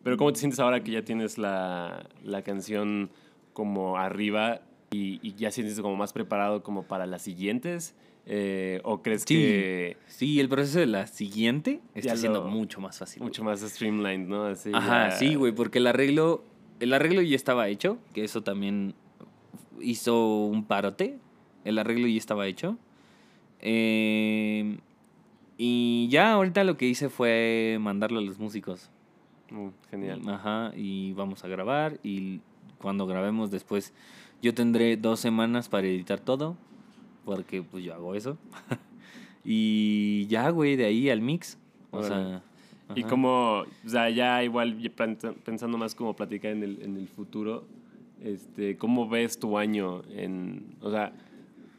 [SPEAKER 1] Pero ¿cómo te sientes ahora que ya tienes la, la canción como arriba y, y ya sientes como más preparado como para las siguientes? Eh, ¿O crees
[SPEAKER 2] Sí.
[SPEAKER 1] que
[SPEAKER 2] Sí, el proceso de la siguiente está siendo mucho más fácil. güey.
[SPEAKER 1] mucho más streamlined, ¿no? Así
[SPEAKER 2] Ajá,
[SPEAKER 1] ya-
[SPEAKER 2] sí, güey, porque el arreglo, el arreglo ya estaba hecho, que eso también hizo un parote. El arreglo ya estaba hecho. Eh, Y ya ahorita lo que hice fue mandarlo a los músicos.
[SPEAKER 1] Mm, genial.
[SPEAKER 2] Ajá, y vamos a grabar y cuando grabemos después yo tendré dos semanas para editar todo, porque pues yo hago eso. *laughs* y ya, güey, de ahí al mix. O
[SPEAKER 1] Órale.
[SPEAKER 2] sea...
[SPEAKER 1] Y
[SPEAKER 2] ajá.
[SPEAKER 1] como, o sea, ya igual pensando más como platicar en el, en el futuro, este, ¿cómo ves tu año? En, o sea,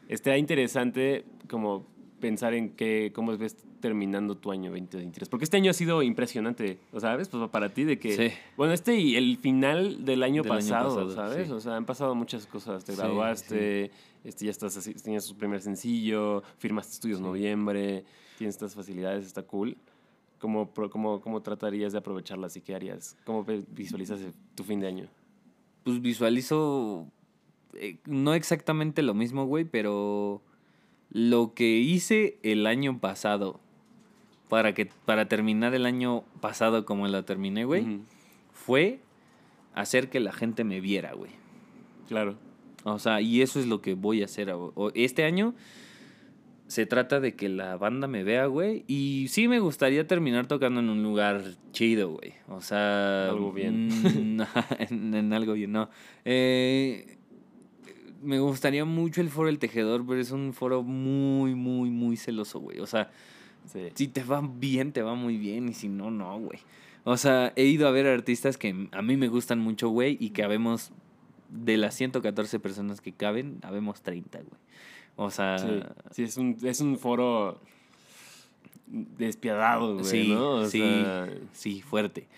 [SPEAKER 1] estaría interesante como pensar en qué, cómo ves terminando tu año 2023. Porque este año ha sido impresionante, ¿o ¿sabes? Pues para ti de que...
[SPEAKER 2] Sí.
[SPEAKER 1] Bueno, este y el final del año
[SPEAKER 2] Del año
[SPEAKER 1] pasado, ¿sabes?
[SPEAKER 2] sí.
[SPEAKER 1] O sea, han pasado muchas cosas. Te
[SPEAKER 2] Sí,
[SPEAKER 1] graduaste, Este, ya estás así, tenías tu primer sencillo, firmaste estudios en noviembre, tienes estas facilidades, está cool. ¿Cómo, cómo, ¿Cómo tratarías de aprovecharlas y qué harías? ¿Cómo visualizas tu fin de año?
[SPEAKER 2] Pues visualizo eh, no exactamente lo mismo, güey, pero lo que hice el año pasado para que para terminar el año pasado como lo terminé, güey, fue hacer que la gente me viera, güey.
[SPEAKER 1] Claro.
[SPEAKER 2] O sea, y eso es lo que voy a hacer. Este año se trata de que la banda me vea, güey. Y sí me gustaría terminar tocando en un lugar chido, güey. O sea...
[SPEAKER 1] Algo bien.
[SPEAKER 2] mm, *laughs* en, en algo bien, no. Eh, me gustaría mucho el foro El Tejedor, pero es un foro muy, muy, muy celoso, güey. O sea,
[SPEAKER 1] Sí.
[SPEAKER 2] si te va bien, te va muy bien. Y si no, no, güey. O sea, he ido a ver artistas que a mí me gustan mucho, güey. Y que habemos, de las 114 personas que caben, habemos 30, güey. O sea,
[SPEAKER 1] Sí, sí, es, un, es un foro despiadado, güey,
[SPEAKER 2] sí,
[SPEAKER 1] ¿no? O
[SPEAKER 2] sí,
[SPEAKER 1] sea,
[SPEAKER 2] sí, fuerte.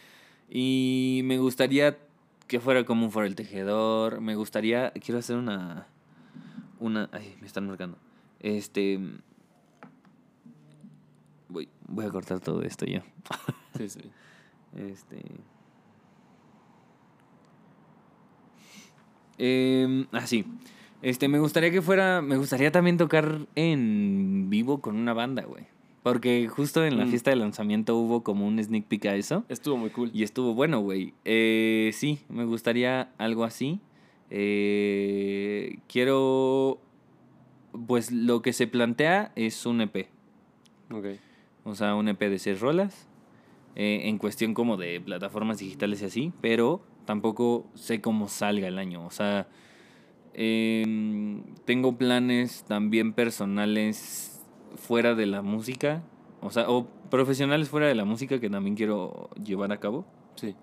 [SPEAKER 2] Y me gustaría que fuera como un foro el tejedor. Me gustaría, quiero hacer una, una, ay, me están marcando. Este, voy, voy a cortar todo esto yo. *laughs*
[SPEAKER 1] sí, sí.
[SPEAKER 2] Este. Eh, así. Este, me gustaría que fuera. Me gustaría también tocar en vivo con una banda, güey. Porque justo en la
[SPEAKER 1] Mm.
[SPEAKER 2] fiesta de lanzamiento hubo como un sneak peek a eso.
[SPEAKER 1] Estuvo muy cool.
[SPEAKER 2] Y estuvo bueno, güey. Eh, sí, me gustaría algo así. Eh, quiero. Pues lo que se plantea es un EP.
[SPEAKER 1] Ok.
[SPEAKER 2] O sea, un EP de seis rolas. eh, en cuestión como de plataformas digitales y así. Pero tampoco sé cómo salga el año. O sea, em, tengo planes también personales fuera de la música. O sea, o profesionales fuera de la música que también quiero llevar a cabo.
[SPEAKER 1] Sí.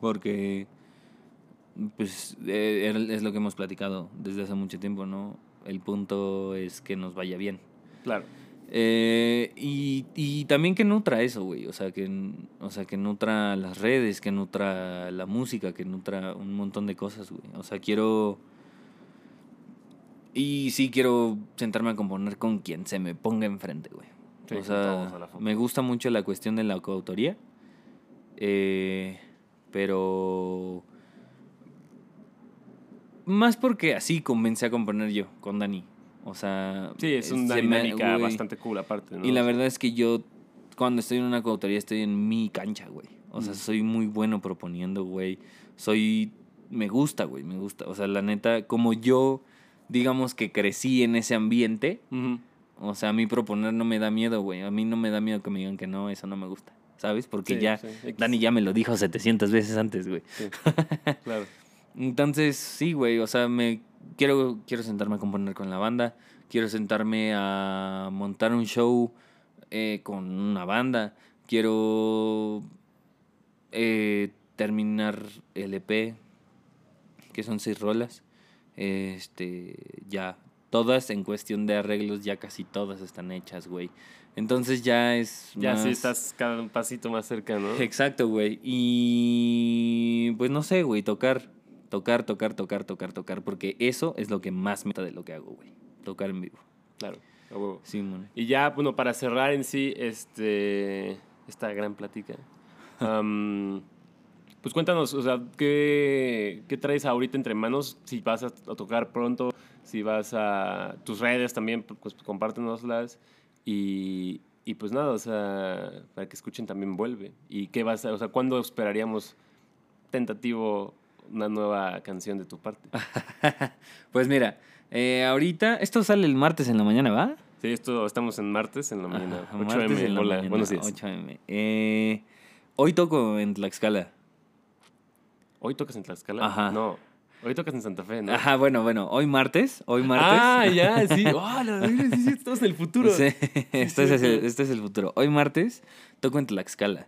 [SPEAKER 2] Porque, pues, eh, es lo que hemos platicado desde hace mucho tiempo, ¿no? El punto es que nos vaya bien.
[SPEAKER 1] Claro.
[SPEAKER 2] Eh, y, y también que nutra eso, güey. O sea, que, o sea, que nutra las redes, que nutra la música, que nutra un montón de cosas, güey. O sea, quiero... Y sí quiero sentarme a componer con quien se me ponga enfrente, güey.
[SPEAKER 1] Sí,
[SPEAKER 2] o sea, me gusta mucho la cuestión de la coautoría. eh, pero... Más porque así comencé a componer yo con Dani. O sea...
[SPEAKER 1] Sí, es una
[SPEAKER 2] me-
[SPEAKER 1] dinámica
[SPEAKER 2] güey,
[SPEAKER 1] bastante cool aparte, ¿no?
[SPEAKER 2] y la verdad es que yo, cuando estoy en una coautoría, estoy en mi cancha, güey. O sea,
[SPEAKER 1] Mm.
[SPEAKER 2] soy muy bueno proponiendo, güey. Soy. Me gusta, güey, me gusta. O sea, la neta, como yo, digamos que crecí en ese ambiente, o sea, a mí proponer no me da miedo, güey. A mí no me da miedo que me digan que no, eso no me gusta. ¿Sabes? Porque
[SPEAKER 1] Sí,
[SPEAKER 2] ya.
[SPEAKER 1] sí.
[SPEAKER 2] Dani ya me lo dijo 700 veces antes, güey.
[SPEAKER 1] Sí. *laughs* claro.
[SPEAKER 2] Entonces, sí, güey, o sea, me quiero, quiero sentarme a componer con la banda, quiero sentarme a montar un show eh, con una banda, quiero eh, terminar el EP, que son seis rolas, este, ya, todas en cuestión de arreglos, ya casi todas están hechas, güey. Entonces ya es...
[SPEAKER 1] Ya sí
[SPEAKER 2] más-
[SPEAKER 1] estás cada un pasito más cerca, ¿no?
[SPEAKER 2] Exacto, güey. Y pues no sé, güey, tocar, tocar, tocar, tocar, tocar, tocar, porque eso es lo que más me gusta de lo que hago, güey. Tocar en vivo.
[SPEAKER 1] Claro. a huevo.
[SPEAKER 2] Sí, mon.
[SPEAKER 1] Y ya, bueno, para cerrar en sí este, esta gran plática, pues cuéntanos, o sea, ¿qué, ¿qué traes ahorita entre manos? Si vas a, a tocar pronto, si vas a tus redes también, pues compártenoslas. Y, y pues nada, o sea, para que escuchen también vuelve. ¿Y qué vas a, o sea, cuándo esperaríamos tentativo una nueva canción de tu parte? *laughs*
[SPEAKER 2] Pues mira, eh, ahorita, esto sale el martes en la mañana, ¿va?
[SPEAKER 1] Sí, esto estamos en martes en la mañana.
[SPEAKER 2] Ajá,
[SPEAKER 1] 8
[SPEAKER 2] martes
[SPEAKER 1] m
[SPEAKER 2] en la
[SPEAKER 1] Hola,
[SPEAKER 2] mañana,
[SPEAKER 1] buenos días.
[SPEAKER 2] 8 am. Eh, hoy toco en Tlaxcala.
[SPEAKER 1] ¿Hoy tocas en Tlaxcala?
[SPEAKER 2] Ajá.
[SPEAKER 1] No. Hoy tocas en Santa Fe, ¿no?
[SPEAKER 2] Ajá, bueno, bueno, hoy martes, hoy martes.
[SPEAKER 1] Ah, ya, *laughs* sí. Oh, la sí, sí, estamos en el futuro.
[SPEAKER 2] Sí, *laughs* este, es el, este es el futuro. Hoy martes toco en Tlaxcala.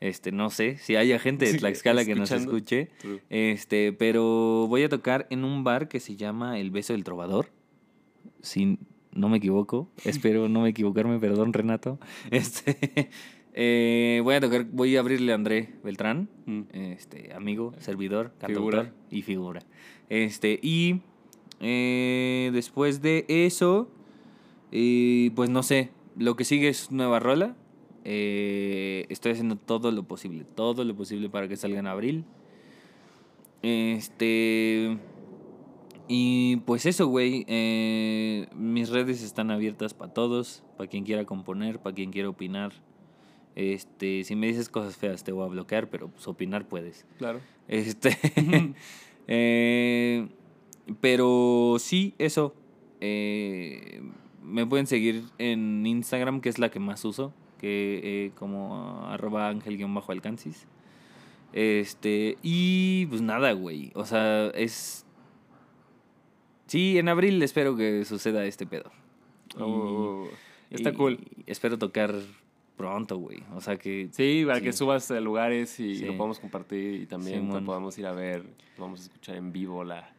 [SPEAKER 2] Este, no sé si haya gente de
[SPEAKER 1] Sí,
[SPEAKER 2] Tlaxcala que nos escuche.
[SPEAKER 1] True.
[SPEAKER 2] Este, pero voy a tocar en un bar que se llama El Beso del Trovador. Si no me equivoco. *laughs* Espero no me equivocarme, perdón, Renato. *laughs* Este, eh, voy a tocar, voy a abrirle a André Beltrán,
[SPEAKER 1] Mm.
[SPEAKER 2] este, amigo, servidor,
[SPEAKER 1] Figura.
[SPEAKER 2] cantautor y figura. Este, y eh, después de eso, eh, pues no sé, lo que sigue es nueva rola. Eh, estoy haciendo todo lo posible, todo lo posible para que salga en abril. Este. Y pues eso, güey. eh, mis redes están abiertas para todos, para quien quiera componer, para quien quiera opinar. Este, si me dices cosas feas te voy a bloquear, pero pues opinar puedes.
[SPEAKER 1] Claro.
[SPEAKER 2] Este. *laughs* *laughs* eh, pero sí, eso. Eh, me pueden seguir en Instagram, que es la que más uso, que eh, como arroba ángel-alcancis. Este, y pues nada, güey. O sea, es. Sí, en abril espero que suceda este pedo. Y-
[SPEAKER 1] Oh, está
[SPEAKER 2] y
[SPEAKER 1] cool.
[SPEAKER 2] Espero tocar pronto, güey. O sea que.
[SPEAKER 1] Sí, para que
[SPEAKER 2] Sí.
[SPEAKER 1] subas a lugares y
[SPEAKER 2] Sí.
[SPEAKER 1] lo podamos compartir y también
[SPEAKER 2] Simón.
[SPEAKER 1] lo podamos ir a ver, podamos escuchar en vivo la,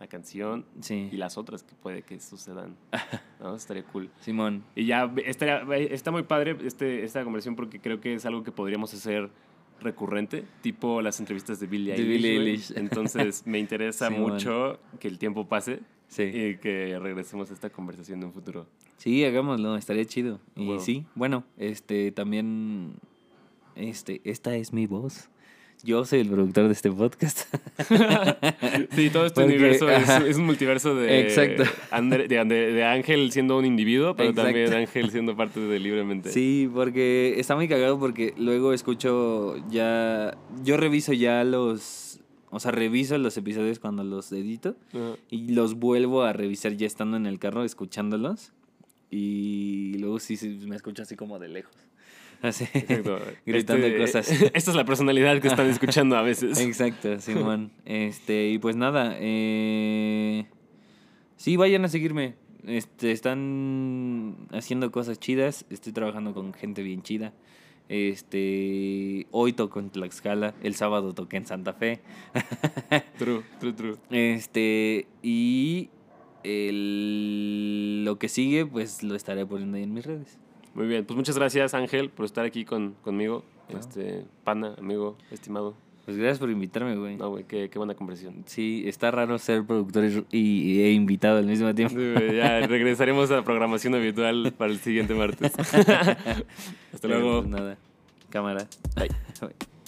[SPEAKER 1] la canción
[SPEAKER 2] Sí.
[SPEAKER 1] y las otras que puede que sucedan. *laughs* ¿no? Estaría cool.
[SPEAKER 2] Simón.
[SPEAKER 1] Y ya estaría, está muy padre este, esta conversación porque creo que es algo que podríamos hacer recurrente, tipo las entrevistas de Billie Eilish.
[SPEAKER 2] Billie. Eilish.
[SPEAKER 1] Entonces *laughs* me interesa
[SPEAKER 2] Sí,
[SPEAKER 1] mucho que el tiempo pase
[SPEAKER 2] Sí.
[SPEAKER 1] y que regresemos a esta conversación en un futuro.
[SPEAKER 2] Sí, hagámoslo, estaría chido. Y
[SPEAKER 1] Huevo.
[SPEAKER 2] sí, bueno, este también este esta es mi voz. Yo soy el productor de este podcast. *laughs*
[SPEAKER 1] Sí, todo este
[SPEAKER 2] Porque,
[SPEAKER 1] universo es, un multiverso de,
[SPEAKER 2] Exacto.
[SPEAKER 1] De, Ángel siendo un individuo, pero
[SPEAKER 2] Exacto.
[SPEAKER 1] también Ángel siendo parte de Libremente.
[SPEAKER 2] sí, porque está muy cagado porque luego escucho ya yo reviso ya los o sea, reviso los episodios cuando los edito y los vuelvo a revisar ya estando en el carro escuchándolos y luego sí, sí me escucho así como de lejos. *laughs* Así.
[SPEAKER 1] Exacto.
[SPEAKER 2] Gritando
[SPEAKER 1] Este,
[SPEAKER 2] cosas. *laughs*
[SPEAKER 1] Esta es la personalidad que están escuchando a veces.
[SPEAKER 2] Exacto, *laughs* Simón. Este, y pues nada, eh, sí, vayan a seguirme. Este, están haciendo cosas chidas. Estoy trabajando con gente bien chida. Este, hoy toco en Tlaxcala, el sábado toqué en Santa Fe.
[SPEAKER 1] True, true, true.
[SPEAKER 2] Este, y el- lo que sigue, pues lo estaré poniendo ahí en mis redes.
[SPEAKER 1] Muy bien, pues muchas gracias Ángel por estar aquí con, conmigo. Este, pana, amigo, estimado.
[SPEAKER 2] Pues gracias por invitarme, güey.
[SPEAKER 1] No, güey, qué, qué buena conversación.
[SPEAKER 2] Sí, está raro ser productor y, y- e invitado al mismo tiempo.
[SPEAKER 1] Sí, güey, ya *laughs* regresaremos a la programación habitual para el siguiente martes. *laughs* Hasta luego.
[SPEAKER 2] pues, nada. Cámara.
[SPEAKER 1] Bye. *laughs*
[SPEAKER 2] Bye.